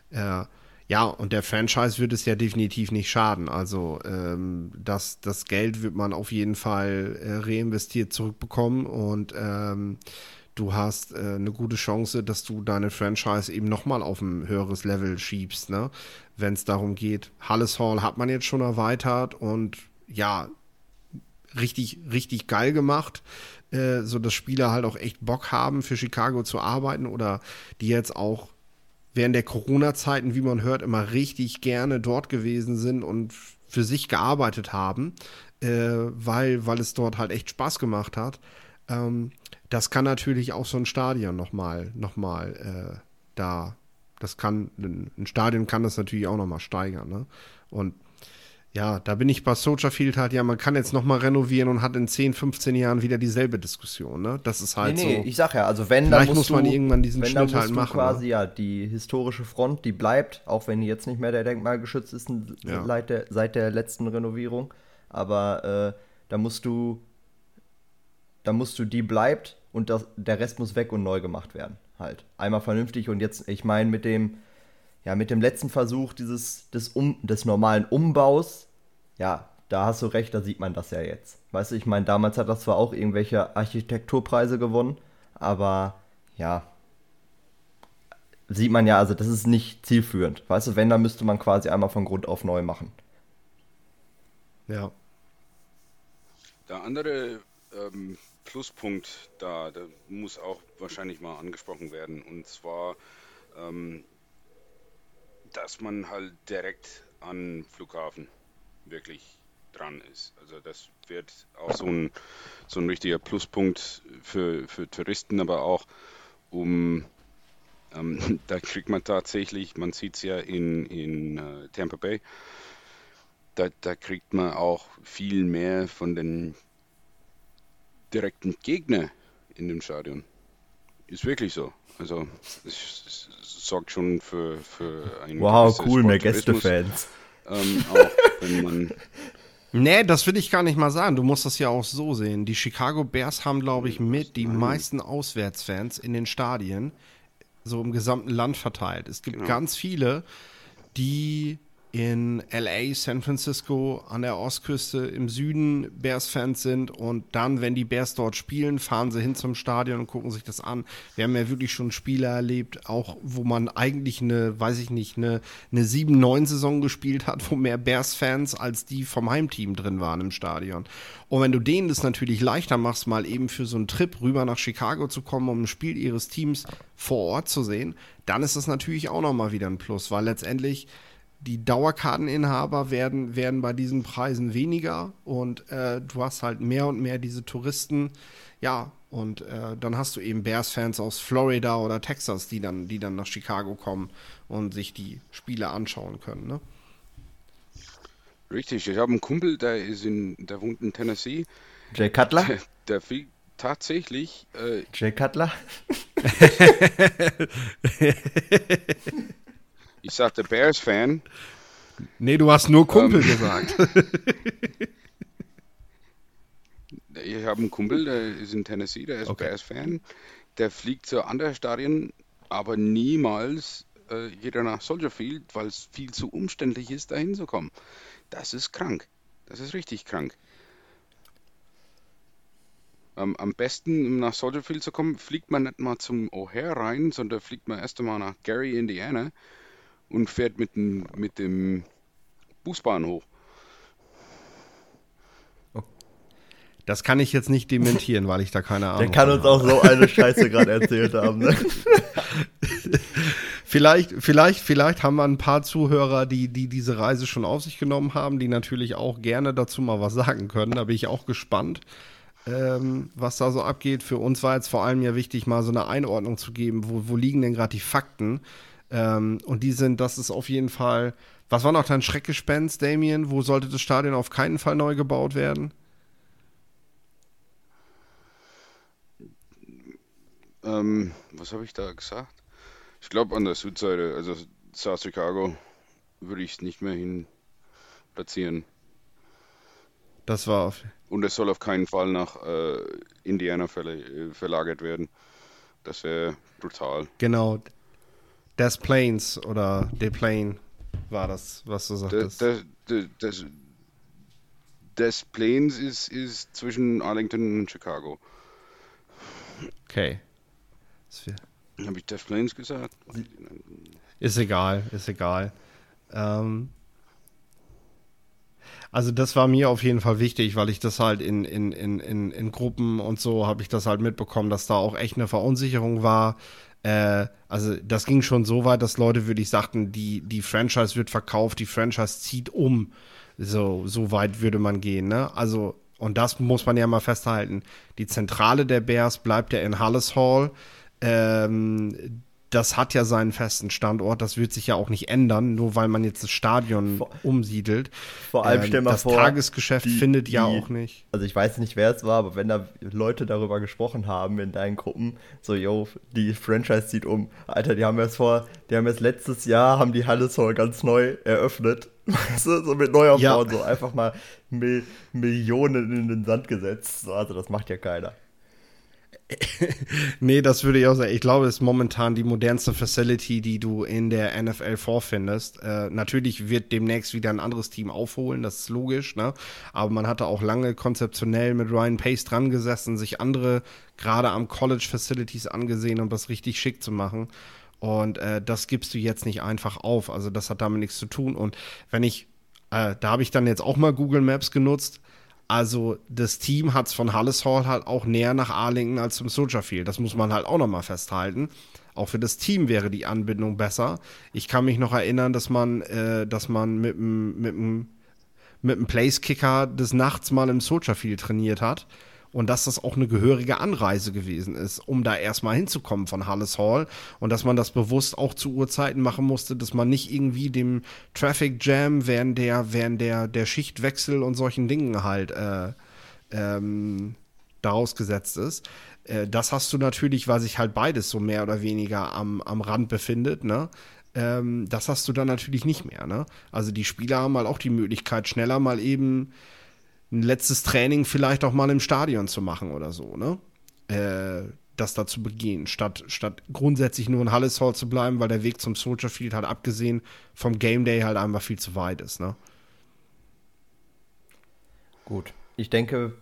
Äh, ja, und der Franchise wird es ja definitiv nicht schaden. Also ähm, das, das Geld wird man auf jeden Fall äh, reinvestiert zurückbekommen und ähm, du hast äh, eine gute Chance, dass du deine Franchise eben nochmal auf ein höheres Level schiebst, ne? Wenn es darum geht. Halles Hall hat man jetzt schon erweitert und ja, richtig, richtig geil gemacht, äh, so dass Spieler halt auch echt Bock haben, für Chicago zu arbeiten oder die jetzt auch während der Corona-Zeiten, wie man hört, immer richtig gerne dort gewesen sind und für sich gearbeitet haben, äh, weil, weil es dort halt echt Spaß gemacht hat. Ähm, das kann natürlich auch so ein Stadion nochmal noch mal, äh, da, das kann, ein Stadion kann das natürlich auch nochmal steigern. Ne? Und ja, da bin ich bei Soldier Field halt, ja, man kann jetzt nochmal renovieren und hat in 10, 15 Jahren wieder dieselbe Diskussion, ne? Das ist halt nee, nee, so. ich sag ja, also wenn, dann muss man du, irgendwann diesen wenn, Schnitt halt machen. quasi, ne? ja, die historische Front, die bleibt, auch wenn die jetzt nicht mehr der Denkmal geschützt ist ja. seit, der, seit der letzten Renovierung. Aber äh, da musst du, da musst du, die bleibt und das, der Rest muss weg und neu gemacht werden. Halt. Einmal vernünftig und jetzt, ich meine, mit dem, ja, mit dem letzten Versuch dieses, des, um, des normalen Umbaus, ja, da hast du recht, da sieht man das ja jetzt. Weißt du, ich meine, damals hat das zwar auch irgendwelche Architekturpreise gewonnen, aber ja, sieht man ja, also das ist nicht zielführend. Weißt du, wenn, dann müsste man quasi einmal von Grund auf neu machen. Ja. Der andere ähm, Pluspunkt da, der muss auch wahrscheinlich mal angesprochen werden, und zwar ähm, dass man halt direkt an Flughafen wirklich dran ist. Also das wird auch so ein, so ein richtiger Pluspunkt für, für Touristen, aber auch um ähm, da kriegt man tatsächlich, man sieht es ja in, in uh, Tampa Bay, da, da kriegt man auch viel mehr von den direkten Gegnern in dem Stadion. Ist wirklich so. Also es, sorgt schon für, für ein Wow, cool, mehr Gästefans. Ähm, auch wenn man Nee, das will ich gar nicht mal sagen. Du musst das ja auch so sehen. Die Chicago Bears haben, glaube ich, mit die meisten Auswärtsfans in den Stadien, so im gesamten Land verteilt. Es gibt genau. ganz viele, die in LA, San Francisco, an der Ostküste im Süden Bears-Fans sind und dann, wenn die Bears dort spielen, fahren sie hin zum Stadion und gucken sich das an. Wir haben ja wirklich schon Spiele erlebt, auch wo man eigentlich eine, weiß ich nicht, eine, eine 7-9-Saison gespielt hat, wo mehr Bears-Fans als die vom Heimteam drin waren im Stadion. Und wenn du denen das natürlich leichter machst, mal eben für so einen Trip rüber nach Chicago zu kommen, um ein Spiel ihres Teams vor Ort zu sehen, dann ist das natürlich auch nochmal wieder ein Plus, weil letztendlich die Dauerkarteninhaber werden, werden bei diesen Preisen weniger und äh, du hast halt mehr und mehr diese Touristen. Ja, und äh, dann hast du eben Bears-Fans aus Florida oder Texas, die dann, die dann nach Chicago kommen und sich die Spiele anschauen können. Ne? Richtig, ich habe einen Kumpel, der ist in, der wohnt in Tennessee. Jay Cutler? Der, der fliegt tatsächlich. Äh, Jay Cutler? Ich sagte Bears-Fan. Nee, du hast nur Kumpel ähm, gesagt. ich habe einen Kumpel, der ist in Tennessee, der ist okay. Bears-Fan. Der fliegt zu anderen Stadien, aber niemals äh, jeder nach Soldier Field, weil es viel zu umständlich ist, da hinzukommen. Das ist krank. Das ist richtig krank. Ähm, am besten, um nach Soldier Field zu kommen, fliegt man nicht mal zum O'Hare rein, sondern fliegt man erst einmal nach Gary, Indiana und fährt mit dem, mit dem Busbahn hoch. Das kann ich jetzt nicht dementieren, weil ich da keine Ahnung habe. Der kann uns auch so eine Scheiße gerade erzählt haben. Ne? vielleicht, vielleicht, vielleicht haben wir ein paar Zuhörer, die, die diese Reise schon auf sich genommen haben, die natürlich auch gerne dazu mal was sagen können. Da bin ich auch gespannt, ähm, was da so abgeht. Für uns war jetzt vor allem ja wichtig, mal so eine Einordnung zu geben, wo, wo liegen denn gerade die Fakten Ähm, und die sind, das ist auf jeden Fall. Was war noch dein Schreckgespenst, Damien? Wo sollte das Stadion auf keinen Fall neu gebaut werden? Ähm, was habe ich da gesagt? Ich glaube an der Südseite, also South Chicago, würde ich es nicht mehr hin platzieren. Das war auf. Und es soll auf keinen Fall nach äh, Indiana verlagert werden. Das wäre brutal. Genau. Des Plains oder De Plain war das, was du Das, sagtest. das, das, das, Des Plains ist, ist zwischen Arlington und Chicago. Okay. Das Habe ich Des Plains gesagt? Ist egal, ist egal. Ähm, also das war mir auf jeden Fall wichtig, weil ich das halt in, in, in, in, in Gruppen und so habe ich das halt mitbekommen, dass da auch echt eine Verunsicherung war. Äh, also das ging schon so weit, dass Leute wirklich sagten, die, die Franchise wird verkauft, die Franchise zieht um. So, so weit würde man gehen, ne? Also, und das muss man ja mal festhalten. Die Zentrale der Bears bleibt ja in Halles Hall. Ähm, das hat ja seinen festen Standort. Das wird sich ja auch nicht ändern, nur weil man jetzt das Stadion Vor- umsiedelt. Vor allem Ähm, stell mal das vor, Tagesgeschäft die- findet ja die- auch nicht. Also ich weiß nicht, wer es war, aber wenn da Leute darüber gesprochen haben in deinen Gruppen, so, yo, die Franchise zieht um. Alter, die haben erst vor, die haben erst letztes Jahr, haben die Halles Hall ganz neu eröffnet. Weißt du, so mit Neuaufbau Ja. und so einfach mal Mil Millionen in den Sand gesetzt. So, also das macht ja keiner. Nee, das würde ich auch sagen. Ich glaube, es ist momentan die modernste Facility, die du in der NFL vorfindest. Äh, natürlich wird demnächst wieder ein anderes Team aufholen, das ist logisch, ne? Aber man hatte auch lange konzeptionell mit Ryan Pace dran gesessen, sich andere, gerade am College Facilities angesehen, um das richtig schick zu machen. Und äh, das gibst du jetzt nicht einfach auf. Also das hat damit nichts zu tun. Und wenn ich, äh, da habe ich dann jetzt auch mal Google Maps genutzt. Also das Team hat es von Halles Hall halt auch näher nach Arlington als zum Soldier Field. Das muss man halt auch nochmal festhalten. Auch für das Team wäre die Anbindung besser. Ich kann mich noch erinnern, dass man, äh, dass man mit dem mit dem mit dem Place-Kicker des Nachts mal im Soldier Field trainiert hat. Und dass das auch eine gehörige Anreise gewesen ist, um da erstmal hinzukommen von Halles Hall. Und dass man das bewusst auch zu Uhrzeiten machen musste, dass man nicht irgendwie dem Traffic Jam während der, während der, der Schichtwechsel und solchen Dingen halt äh, ähm, daraus gesetzt ist. Äh, das hast du natürlich, weil sich halt beides so mehr oder weniger am, am Rand befindet, ne? Ähm, das hast du dann natürlich nicht mehr, ne? Also die Spieler haben halt auch die Möglichkeit, schneller mal eben ein letztes Training vielleicht auch mal im Stadion zu machen oder so, ne? Äh, das da zu begehen, statt, statt grundsätzlich nur in Halles Hall zu bleiben, weil der Weg zum Soldier Field halt abgesehen vom Game Day halt einfach viel zu weit ist, ne? Gut. Ich denke,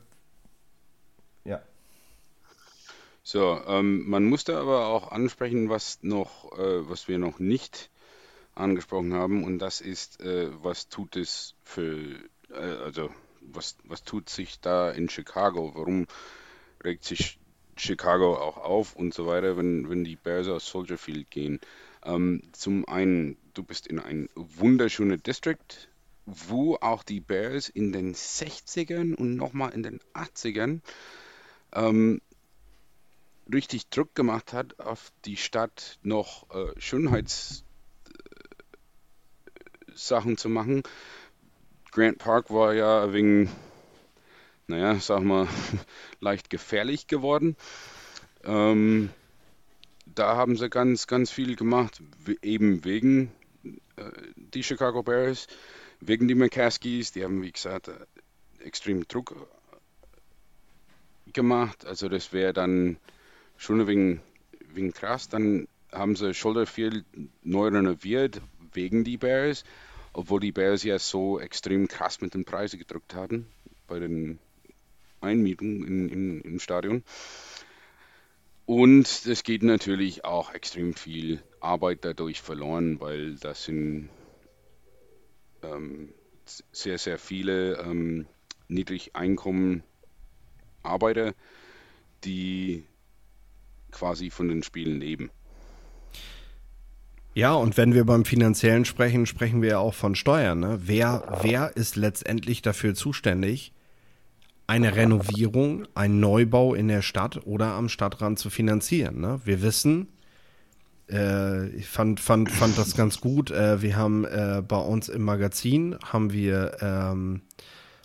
ja. So, ähm, man musste aber auch ansprechen, was noch, äh, was wir noch nicht angesprochen haben, und das ist, äh, was tut es für, äh, also was, was tut sich da in Chicago? Warum regt sich Chicago auch auf und so weiter, wenn, wenn die Bears aus Soldier Field gehen? Ähm, zum einen, du bist in ein wunderschöner District, wo auch die Bears in den 60ern und nochmal in den 80ern ähm, richtig Druck gemacht hat auf die Stadt, noch äh, Schönheitssachen zu machen. Grant Park war ja wegen, naja, sag mal, leicht gefährlich geworden. Ähm, da haben sie ganz, ganz viel gemacht, eben wegen äh, die Chicago Bears, wegen die McCaskies. Die haben, wie gesagt, äh, extrem Druck gemacht. Also das wäre dann schon wegen, wegen krass. Dann haben sie Shoulder Field neu renoviert wegen die Bears, obwohl die Bears ja so extrem krass mit den Preisen gedrückt hatten bei den Einmietungen in, in, im Stadion. Und es geht natürlich auch extrem viel Arbeit dadurch verloren, weil das sind ähm, sehr, sehr viele ähm, Niedrigeinkommen Arbeiter, die quasi von den Spielen leben. Ja, und wenn wir beim Finanziellen sprechen, sprechen wir ja auch von Steuern. Ne? Wer, wer ist letztendlich dafür zuständig, eine Renovierung, einen Neubau in der Stadt oder am Stadtrand zu finanzieren? Ne? Wir wissen, Äh, ich fand, fand, fand das ganz gut. Äh, wir haben äh, bei uns im Magazin haben wir ähm,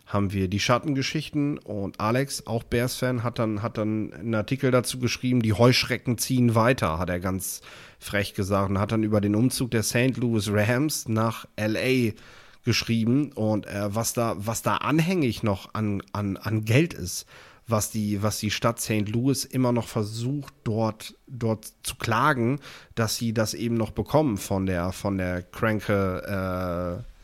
haben wir die Schattengeschichten und Alex, auch Bears-Fan, hat dann, hat dann einen Artikel dazu geschrieben, die Heuschrecken ziehen weiter, hat er ganz frech gesagt und hat dann über den Umzug der St. Louis Rams nach LA geschrieben und äh, was da, was da anhängig noch an, an, an Geld ist, was die, was die Stadt St. Louis immer noch versucht, dort, dort zu klagen, dass sie das eben noch bekommen von der, von der Cranke, äh,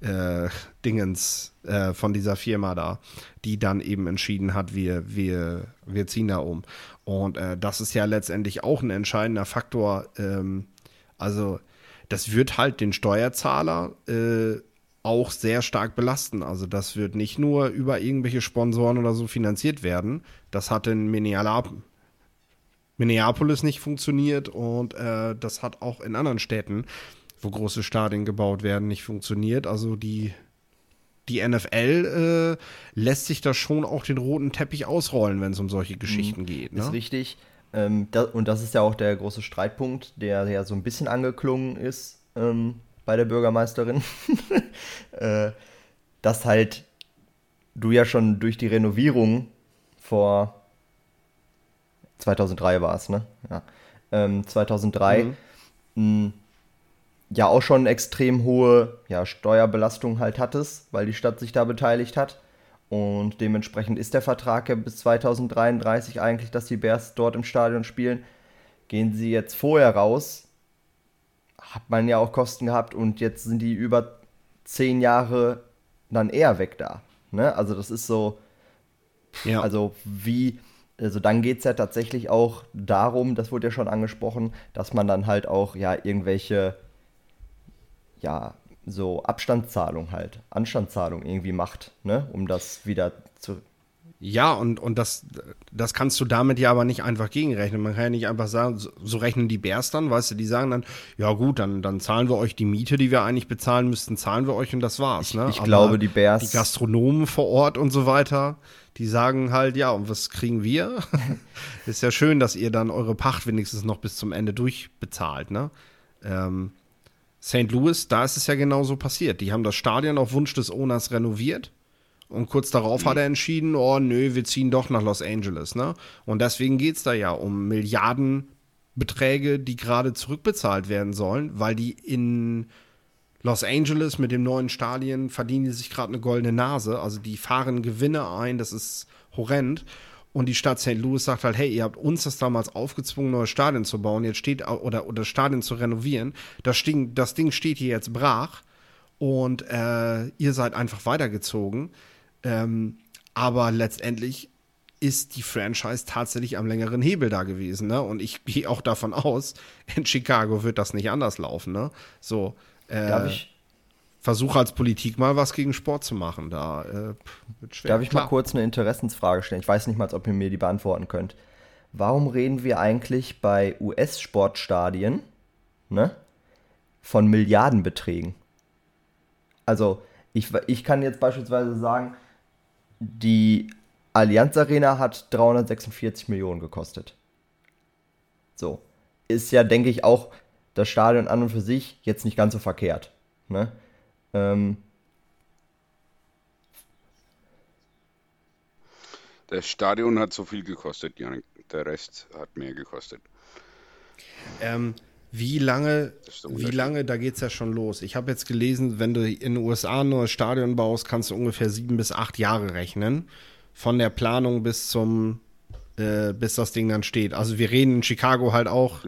äh, Dingens äh, von dieser Firma da, die dann eben entschieden hat, wir, wir, wir ziehen da um. Und äh, das ist ja letztendlich auch ein entscheidender Faktor. Ähm, also das wird halt den Steuerzahler äh, auch sehr stark belasten. Also das wird nicht nur über irgendwelche Sponsoren oder so finanziert werden. Das hat in Minneapolis nicht funktioniert und äh, das hat auch in anderen Städten wo große Stadien gebaut werden, nicht funktioniert. Also die, die NFL äh, lässt sich da schon auch den roten Teppich ausrollen, wenn es um solche Geschichten mhm. geht. Ne? Ist richtig. Ähm, da, und das ist ja auch der große Streitpunkt, der ja so ein bisschen angeklungen ist ähm, bei der Bürgermeisterin. äh, dass halt du ja schon durch die Renovierung vor 2003 war es, ne? Ja. Ähm, 2003 mhm. Ja auch schon extrem hohe ja, Steuerbelastung halt hattest, weil die Stadt sich da beteiligt hat. Und dementsprechend ist der Vertrag ja bis 2033 eigentlich, dass die Bears dort im Stadion spielen. Gehen sie jetzt vorher raus, hat man ja auch Kosten gehabt und jetzt sind die über zehn Jahre dann eher weg da. Ne? Also das ist so, ja. also wie, also dann geht es ja tatsächlich auch darum, das wurde ja schon angesprochen, dass man dann halt auch ja irgendwelche ja, so Abstandszahlung halt, Anstandszahlung irgendwie macht, ne, um das wieder zu. Ja, und, und das, das kannst du damit ja aber nicht einfach gegenrechnen. Man kann ja nicht einfach sagen, so, so rechnen die Bärs dann, weißt du, die sagen dann, ja gut, dann, dann zahlen wir euch die Miete, die wir eigentlich bezahlen müssten, zahlen wir euch und das war's. Ne? Ich, ich glaube, die Bärs. Die Gastronomen vor Ort und so weiter, die sagen halt, ja, und was kriegen wir? Ist ja schön, dass ihr dann eure Pacht wenigstens noch bis zum Ende durchbezahlt, ne? Ähm, St. Louis, da ist es ja genauso passiert. Die haben das Stadion auf Wunsch des Owners renoviert. Und kurz darauf mhm. hat er entschieden, oh nö, wir ziehen doch nach Los Angeles. Ne? Und deswegen geht es da ja um Milliardenbeträge, die gerade zurückbezahlt werden sollen, weil die in Los Angeles mit dem neuen Stadion verdienen die sich gerade eine goldene Nase. Also die fahren Gewinne ein, das ist horrend. Und die Stadt St. Louis sagt halt, hey, ihr habt uns das damals aufgezwungen, neue Stadien zu bauen, jetzt steht, oder, oder Stadien zu renovieren. Das Ding, das Ding steht hier jetzt brach und äh, ihr seid einfach weitergezogen. Ähm, aber letztendlich ist die Franchise tatsächlich am längeren Hebel da gewesen, ne? Und ich gehe auch davon aus, in Chicago wird das nicht anders laufen, ne? So. Äh, Darf ich, versuche als Politik mal was gegen Sport zu machen. Da äh, wird schwer. Darf ich Klar. mal kurz eine Interessensfrage stellen? Ich weiß nicht mal, ob ihr mir die beantworten könnt. Warum reden wir eigentlich bei US-Sportstadien ne, von Milliardenbeträgen? Also, ich, ich kann jetzt beispielsweise sagen, die Allianz Arena hat 346 Millionen gekostet. So. Ist ja, denke ich, auch das Stadion an und für sich jetzt nicht ganz so verkehrt. Ne? Ähm, das Stadion hat so viel gekostet, Janik. Der Rest hat mehr gekostet. Ähm, wie lange, wie lange, da geht es ja schon los. Ich habe jetzt gelesen, wenn du in den USA ein neues Stadion baust, kannst du ungefähr sieben bis acht Jahre rechnen. Von der Planung bis zum, äh, bis das Ding dann steht. Also wir reden in Chicago halt auch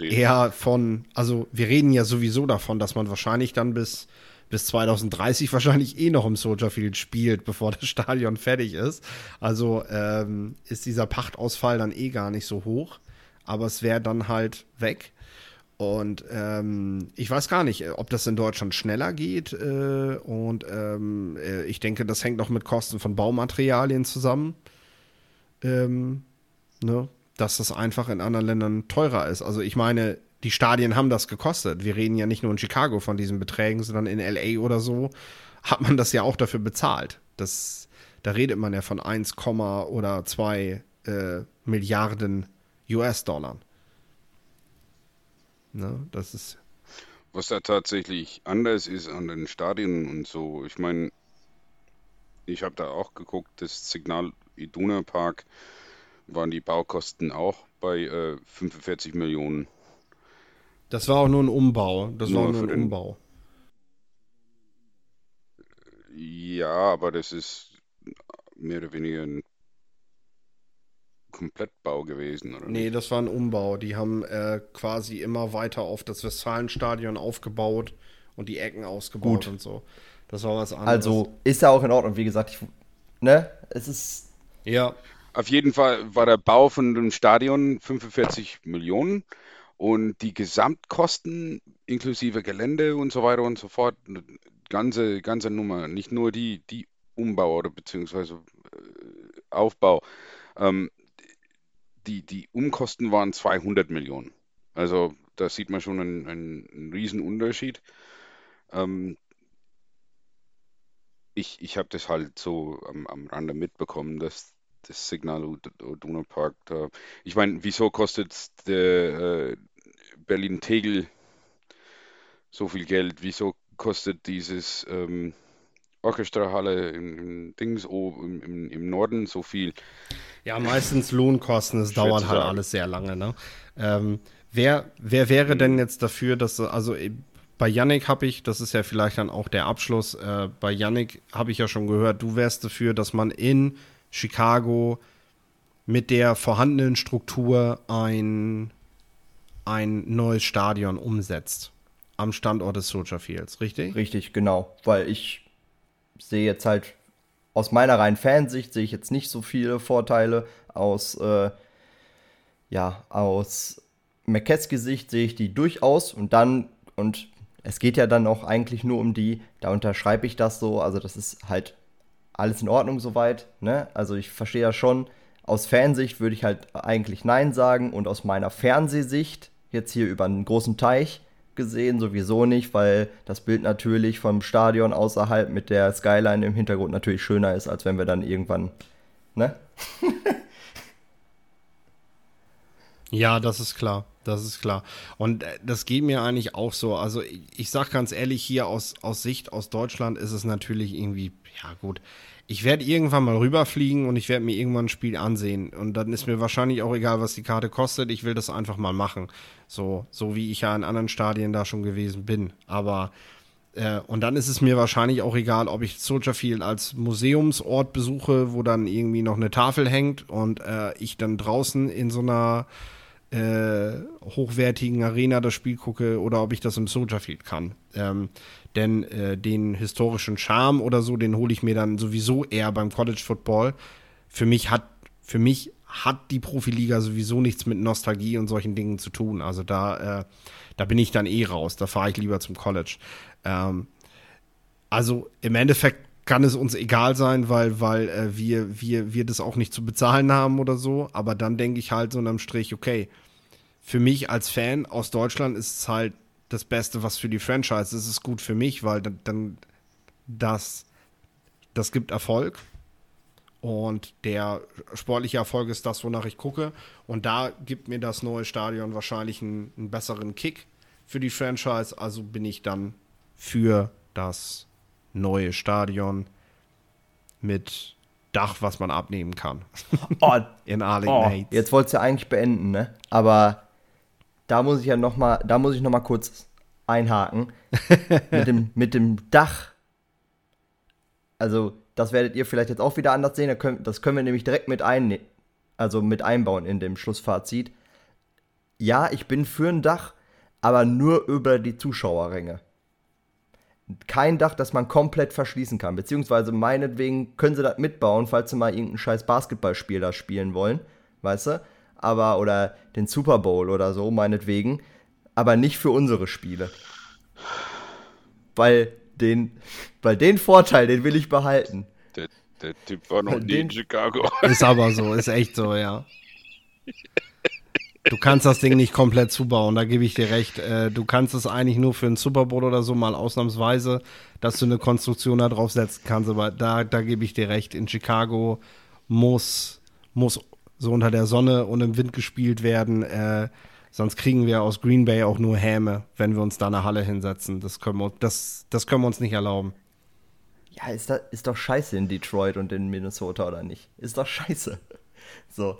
eher von, also wir reden ja sowieso davon, dass man wahrscheinlich dann bis bis 2030 wahrscheinlich eh noch im Soldier Field spielt, bevor das Stadion fertig ist. Also ähm, ist dieser Pachtausfall dann eh gar nicht so hoch. Aber es wäre dann halt weg. Und ähm, ich weiß gar nicht, ob das in Deutschland schneller geht. Äh, und ähm, äh, ich denke, das hängt noch mit Kosten von Baumaterialien zusammen. Ähm, ne? Dass das einfach in anderen Ländern teurer ist. Also ich meine, die Stadien haben das gekostet. Wir reden ja nicht nur in Chicago von diesen Beträgen, sondern in LA oder so hat man das ja auch dafür bezahlt. Das, da redet man ja von 1, oder 2 äh, Milliarden US-Dollar. Ne? Das ist. Was da tatsächlich anders ist an den Stadien und so, ich meine, ich habe da auch geguckt, das Signal Iduna Park waren die Baukosten auch bei äh, 45 Millionen. Das war auch nur ein Umbau. Das Nur war nur für ein den- Umbau. Ja, aber das ist mehr oder weniger ein Komplettbau gewesen, oder Nee, nicht? das war ein Umbau. Die haben äh, quasi immer weiter auf das Westfalenstadion aufgebaut und die Ecken ausgebaut Gut. und so. Das war was anderes. Also ist ja auch in Ordnung, wie gesagt, ich, ne? Es ist Ja, Auf jeden Fall war der Bau von dem Stadion 45 Millionen und die Gesamtkosten inklusive Gelände und so weiter und so fort, ganze, ganze Nummer, nicht nur die, die Umbau oder beziehungsweise äh, Aufbau. Ähm, die, die Umkosten waren 200 Millionen. Also da sieht man schon einen, einen, einen riesen Unterschied. Ähm, ich ich habe das halt so am, am Rande mitbekommen, dass das Signal Iduna Park da. Ich meine, wieso kostet der äh, Berlin-Tegel so viel Geld? Wieso kostet dieses ähm, Orchesterhalle im, im Dings oh, im, im, Norden so viel? Ja, meistens Lohnkosten, es dauert halt alles sehr lange, ne? Ähm, wer, wer wäre denn jetzt dafür, dass, also äh, bei Yannick habe ich, das ist ja vielleicht dann auch der Abschluss, äh, bei Yannick habe ich ja schon gehört, du wärst dafür, dass man in Chicago mit der vorhandenen Struktur ein, ein neues Stadion umsetzt. Am Standort des Soldier Fields, richtig? richtig, genau. Weil ich sehe jetzt halt aus meiner reinen Fansicht sehe ich jetzt nicht so viele Vorteile. Aus, äh, ja, aus McKeskys Sicht sehe ich die durchaus und dann, und es geht ja dann auch eigentlich nur um die, da unterschreibe ich das so, also das ist halt alles in Ordnung soweit, ne? Also ich verstehe ja schon, aus Fansicht würde ich halt eigentlich Nein sagen und aus meiner Fernsehsicht, jetzt hier über einen großen Teich gesehen, sowieso nicht, weil das Bild natürlich vom Stadion außerhalb mit der Skyline im Hintergrund natürlich schöner ist, als wenn wir dann irgendwann, ne? Ja, das ist klar. Das ist klar. Und äh, das geht mir eigentlich auch so. Also ich, ich sag ganz ehrlich, hier aus, aus Sicht aus Deutschland ist es natürlich irgendwie, ja gut. Ich werde irgendwann mal rüberfliegen und ich werde mir irgendwann ein Spiel ansehen. Und dann ist mir wahrscheinlich auch egal, was die Karte kostet. Ich will das einfach mal machen. So, so wie ich ja in anderen Stadien da schon gewesen bin. Aber äh, und dann ist es mir wahrscheinlich auch egal, ob ich Soldier Field als Museumsort besuche, wo dann irgendwie noch eine Tafel hängt und äh, ich dann draußen in so einer äh, hochwertigen Arena das Spiel gucke oder ob ich das im Soldier Field kann. Ähm, denn äh, den historischen Charme oder so, den hole ich mir dann sowieso eher beim College Football. Für mich hat, für mich hat die Profiliga sowieso nichts mit Nostalgie und solchen Dingen zu tun. Also da, äh, da bin ich dann eh raus. Da fahre ich lieber zum College. Ähm, also im Endeffekt kann es uns egal sein, weil, weil äh, wir, wir, wir das auch nicht zu bezahlen haben oder so. Aber dann denke ich halt so unterm Strich, okay, für mich als Fan aus Deutschland ist es halt das Beste, was für die Franchise ist. Es ist gut für mich, weil dann, dann das, das gibt Erfolg. Und der sportliche Erfolg ist das, wonach ich gucke. Und da gibt mir das neue Stadion wahrscheinlich einen, einen besseren Kick für die Franchise. Also bin ich dann für das neue Stadion mit Dach, was man abnehmen kann. Oh, In Arlington oh, Heights. jetzt wolltest du ja eigentlich beenden, ne? Aber da muss ich ja noch mal, da muss ich noch mal kurz einhaken mit dem mit dem Dach. Also das werdet ihr vielleicht jetzt auch wieder anders sehen. da können- Das können wir nämlich direkt mit ein, also mit einbauen in dem Schlussfazit. Ja, ich bin für ein Dach, aber nur über die Zuschauerränge. Kein Dach, das man komplett verschließen kann. Beziehungsweise meinetwegen können sie das mitbauen, falls sie mal irgendein scheiß Basketballspiel da spielen wollen. Weißt du? Aber, oder den Super Bowl oder so, meinetwegen. Aber nicht für unsere Spiele. Weil den, weil den Vorteil, den will ich behalten. Der, der Typ war noch nie Den- in Chicago. Ist aber so, ist echt so, ja. Du kannst das Ding nicht komplett zubauen, da gebe ich dir recht. Äh, du kannst es eigentlich nur für einen Super Bowl oder so mal ausnahmsweise, dass du eine Konstruktion da drauf setzen kannst, aber da, da gebe ich dir recht. In Chicago muss, muss so unter der Sonne und im Wind gespielt werden. Äh, Sonst kriegen wir aus Green Bay auch nur Häme, wenn wir uns da eine Halle hinsetzen. Das können wir, das, das können wir uns nicht erlauben. Ja, ist, da, ist doch scheiße in Detroit und in Minnesota oder nicht? Ist doch scheiße. So.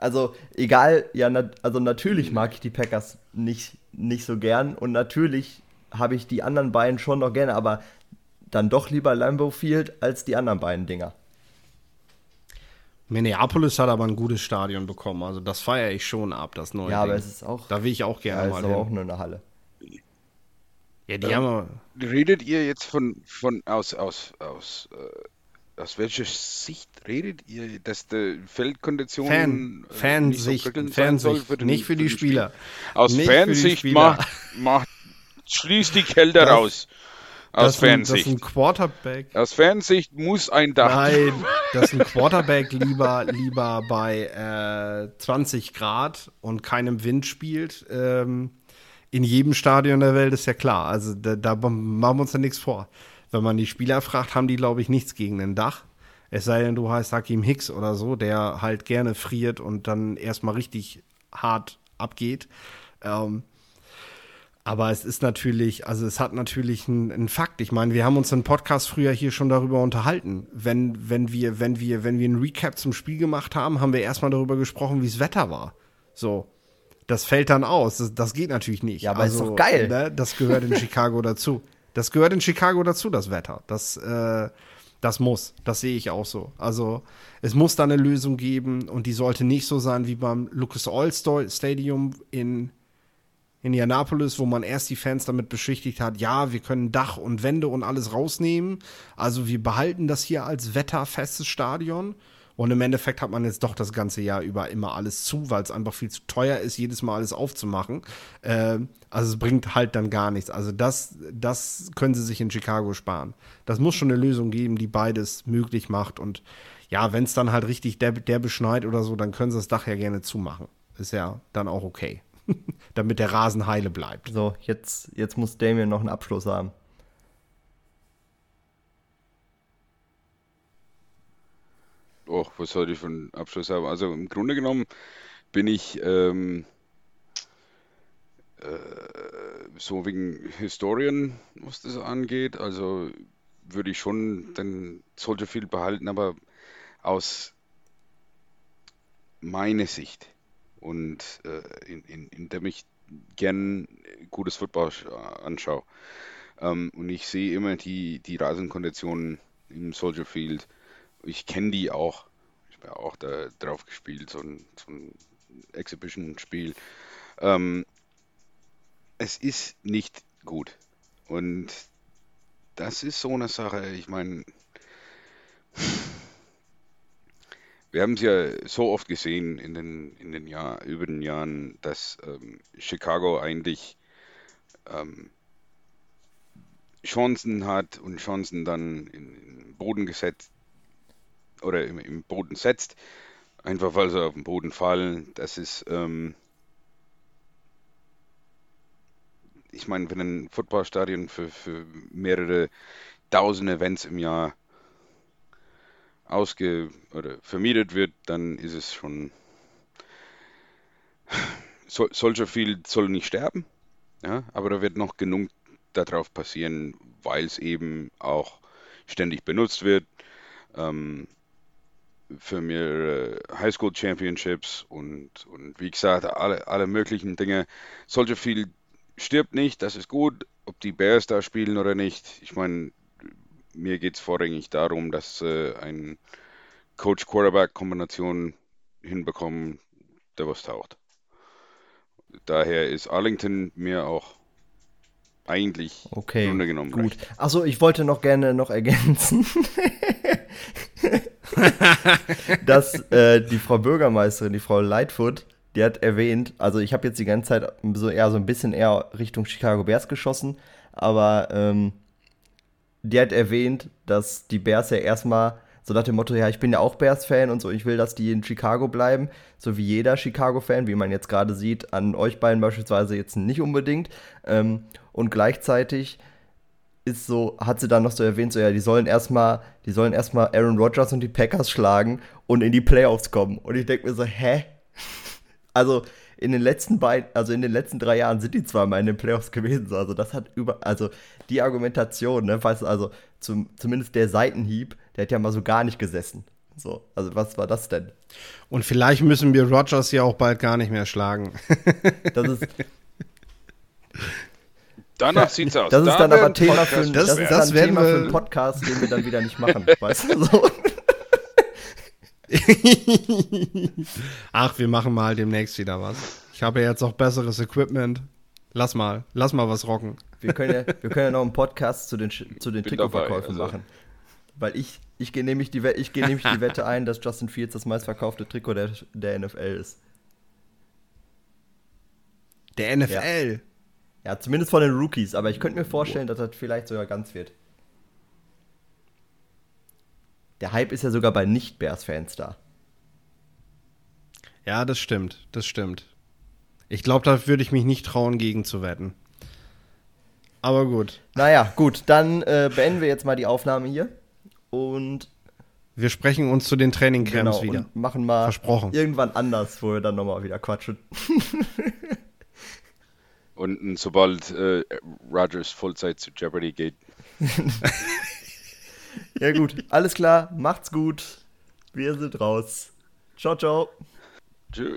Also, egal, ja, na, also natürlich mag ich die Packers nicht, nicht so gern und natürlich habe ich die anderen beiden schon noch gerne, aber dann doch lieber Lambeau Field als die anderen beiden Dinger. Minneapolis hat aber ein gutes Stadion bekommen, also das feiere ich schon ab, das neue. Ja, Ding. aber es ist auch. Da will ich auch gerne ja, mal ist hin. auch nur eine Halle. Ja, die haben wir. Redet ihr jetzt von, von aus, aus, aus, äh, aus welcher Sicht redet ihr, dass die Feldkondition Fan, äh, Fansicht, nicht Fansicht, für den- nicht für die den Spieler. Spiel? Aus Nicht für Fansicht Spieler. macht, macht schließt die Kälte Das- raus. Aus dass ein, dass Fansicht. ein Quarterback. Aus Fansicht muss ein Dach. Nein, dass ein Quarterback lieber, lieber bei äh, 20 Grad und keinem Wind spielt. Ähm, in jedem Stadion der Welt ist ja klar. Also da, da machen wir uns ja nichts vor. Wenn man die Spieler fragt, haben die, glaube ich, nichts gegen ein Dach. Es sei denn, du heißt Hakim Hicks oder so, der halt gerne friert und dann erstmal richtig hart abgeht. Ähm, aber es ist natürlich, also es hat natürlich einen, einen Fakt. Ich meine, wir haben uns im Podcast früher hier schon darüber unterhalten. Wenn, wenn wir, wenn wir, wenn wir einen Recap zum Spiel gemacht haben, haben wir erstmal darüber gesprochen, wie es Wetter war. So. Das fällt dann aus. Das, das geht natürlich nicht. Ja, aber ist doch geil. Ne, das gehört in Chicago dazu. Das gehört in Chicago dazu, das Wetter. Das, äh, das muss. Das sehe ich auch so. Also, es muss da eine Lösung geben und die sollte nicht so sein wie beim Lucas Oil Stadium in Indianapolis, wo man erst die Fans damit beschäftigt hat, ja, wir können Dach und Wände und alles rausnehmen. Also wir behalten das hier als wetterfestes Stadion. Und im Endeffekt hat man jetzt doch das ganze Jahr über immer alles zu, weil es einfach viel zu teuer ist, jedes Mal alles aufzumachen. Äh, also es bringt halt dann gar nichts. Also das, das können sie sich in Chicago sparen. Das muss schon eine Lösung geben, die beides möglich macht. Und ja, wenn es dann halt richtig der, der beschneit oder so, dann können sie das Dach ja gerne zumachen. Ist ja dann auch okay. Damit der Rasen heile bleibt. So, jetzt, jetzt muss Damien noch einen Abschluss haben. Oh, was soll ich für einen Abschluss haben? Also im Grunde genommen bin ich ähm, äh, so wegen Historien, was das angeht. Also würde ich schon den Soldier Field behalten, aber aus meiner Sicht und äh, in, in, in dem ich gern gutes Football sch- anschaue. Ähm, und ich sehe immer die, die Rasenkonditionen im Soldier Field. Ich kenne die auch. Ich habe ja auch da drauf gespielt, so ein, so ein Exhibition-Spiel. Ähm, es ist nicht gut. Und das ist so eine Sache, ich meine, wir haben es ja so oft gesehen in den, in den Jahr, über den Jahren, dass ähm, Chicago eigentlich ähm, Chancen hat und Chancen dann in, in den Boden gesetzt oder im, im Boden setzt, einfach weil sie auf den Boden fallen. Das ist, ähm, ich meine, wenn ein Footballstadion für, für mehrere tausend Events im Jahr ausge oder vermietet wird, dann ist es schon so, solcher viel soll nicht sterben, ja, aber da wird noch genug darauf passieren, weil es eben auch ständig benutzt wird. Ähm, für mehrere Highschool Championships und, und wie gesagt, alle, alle möglichen Dinge. Solcher viel stirbt nicht, das ist gut, ob die Bears da spielen oder nicht. Ich meine, mir geht es vorrangig darum, dass äh, ein Coach-Quarterback-Kombination hinbekommen, der was taucht. Daher ist Arlington mir auch eigentlich Okay, im Grunde genommen gut. recht. Achso, ich wollte noch gerne noch ergänzen, dass äh, die Frau Bürgermeisterin, die Frau Lightfoot, die hat erwähnt, also ich habe jetzt die ganze Zeit so eher so ein bisschen eher Richtung Chicago Bears geschossen, aber ähm, die hat erwähnt, dass die Bears ja erstmal so nach dem Motto, ja, ich bin ja auch Bears-Fan und so, ich will, dass die in Chicago bleiben, so wie jeder Chicago-Fan, wie man jetzt gerade sieht, an euch beiden beispielsweise jetzt nicht unbedingt. Ähm, und gleichzeitig ist so, hat sie dann noch so erwähnt, so ja, die sollen erstmal, die sollen erstmal Aaron Rodgers und die Packers schlagen und in die Playoffs kommen. Und ich denke mir so, hä? Also, in den letzten beiden, also in den letzten drei Jahren sind die zwar mal in den Playoffs gewesen. Also das hat über, also die Argumentation, ne, weißt du, also zum, zumindest der Seitenhieb, der hat ja mal so gar nicht gesessen. So, also was war das denn? Und vielleicht müssen wir Rogers ja auch bald gar nicht mehr schlagen. Das ist, Danach sieht's aus. das ist Da dann aber ein Thema für, ein- Das- das ist das dann werden Thema wir- für einen Podcast, den wir dann wieder nicht machen. weißt du so? Ach, wir machen mal demnächst wieder was. Ich habe ja jetzt auch besseres Equipment. Lass mal, lass mal was rocken. Wir können ja, wir können ja noch einen Podcast zu den, zu den Trikotverkäufen also. machen. Weil ich, ich gehe nämlich, die ich gehe nämlich die Wette ein, dass Justin Fields das meistverkaufte Trikot der, der NFL ist. Der NFL. Ja, zumindest von den Rookies, aber ich könnte mir vorstellen, dass das vielleicht sogar ganz wird. Der Hype ist ja sogar bei Nicht-Bears-Fans da. Ja, das stimmt, das stimmt. Ich glaube, da würde ich mich nicht trauen, gegen zu wetten. Aber gut. Naja, gut, dann äh, beenden wir jetzt mal die Aufnahme hier. Und Wir sprechen uns zu den Trainingcamps genau, wieder. machen mal Versprochen. irgendwann anders, wo wir dann nochmal wieder quatschen. Und sobald äh, Rogers Vollzeit zu Jeopardy geht, Ja gut, alles klar, macht's gut. Wir sind raus. Ciao, ciao. tschüss.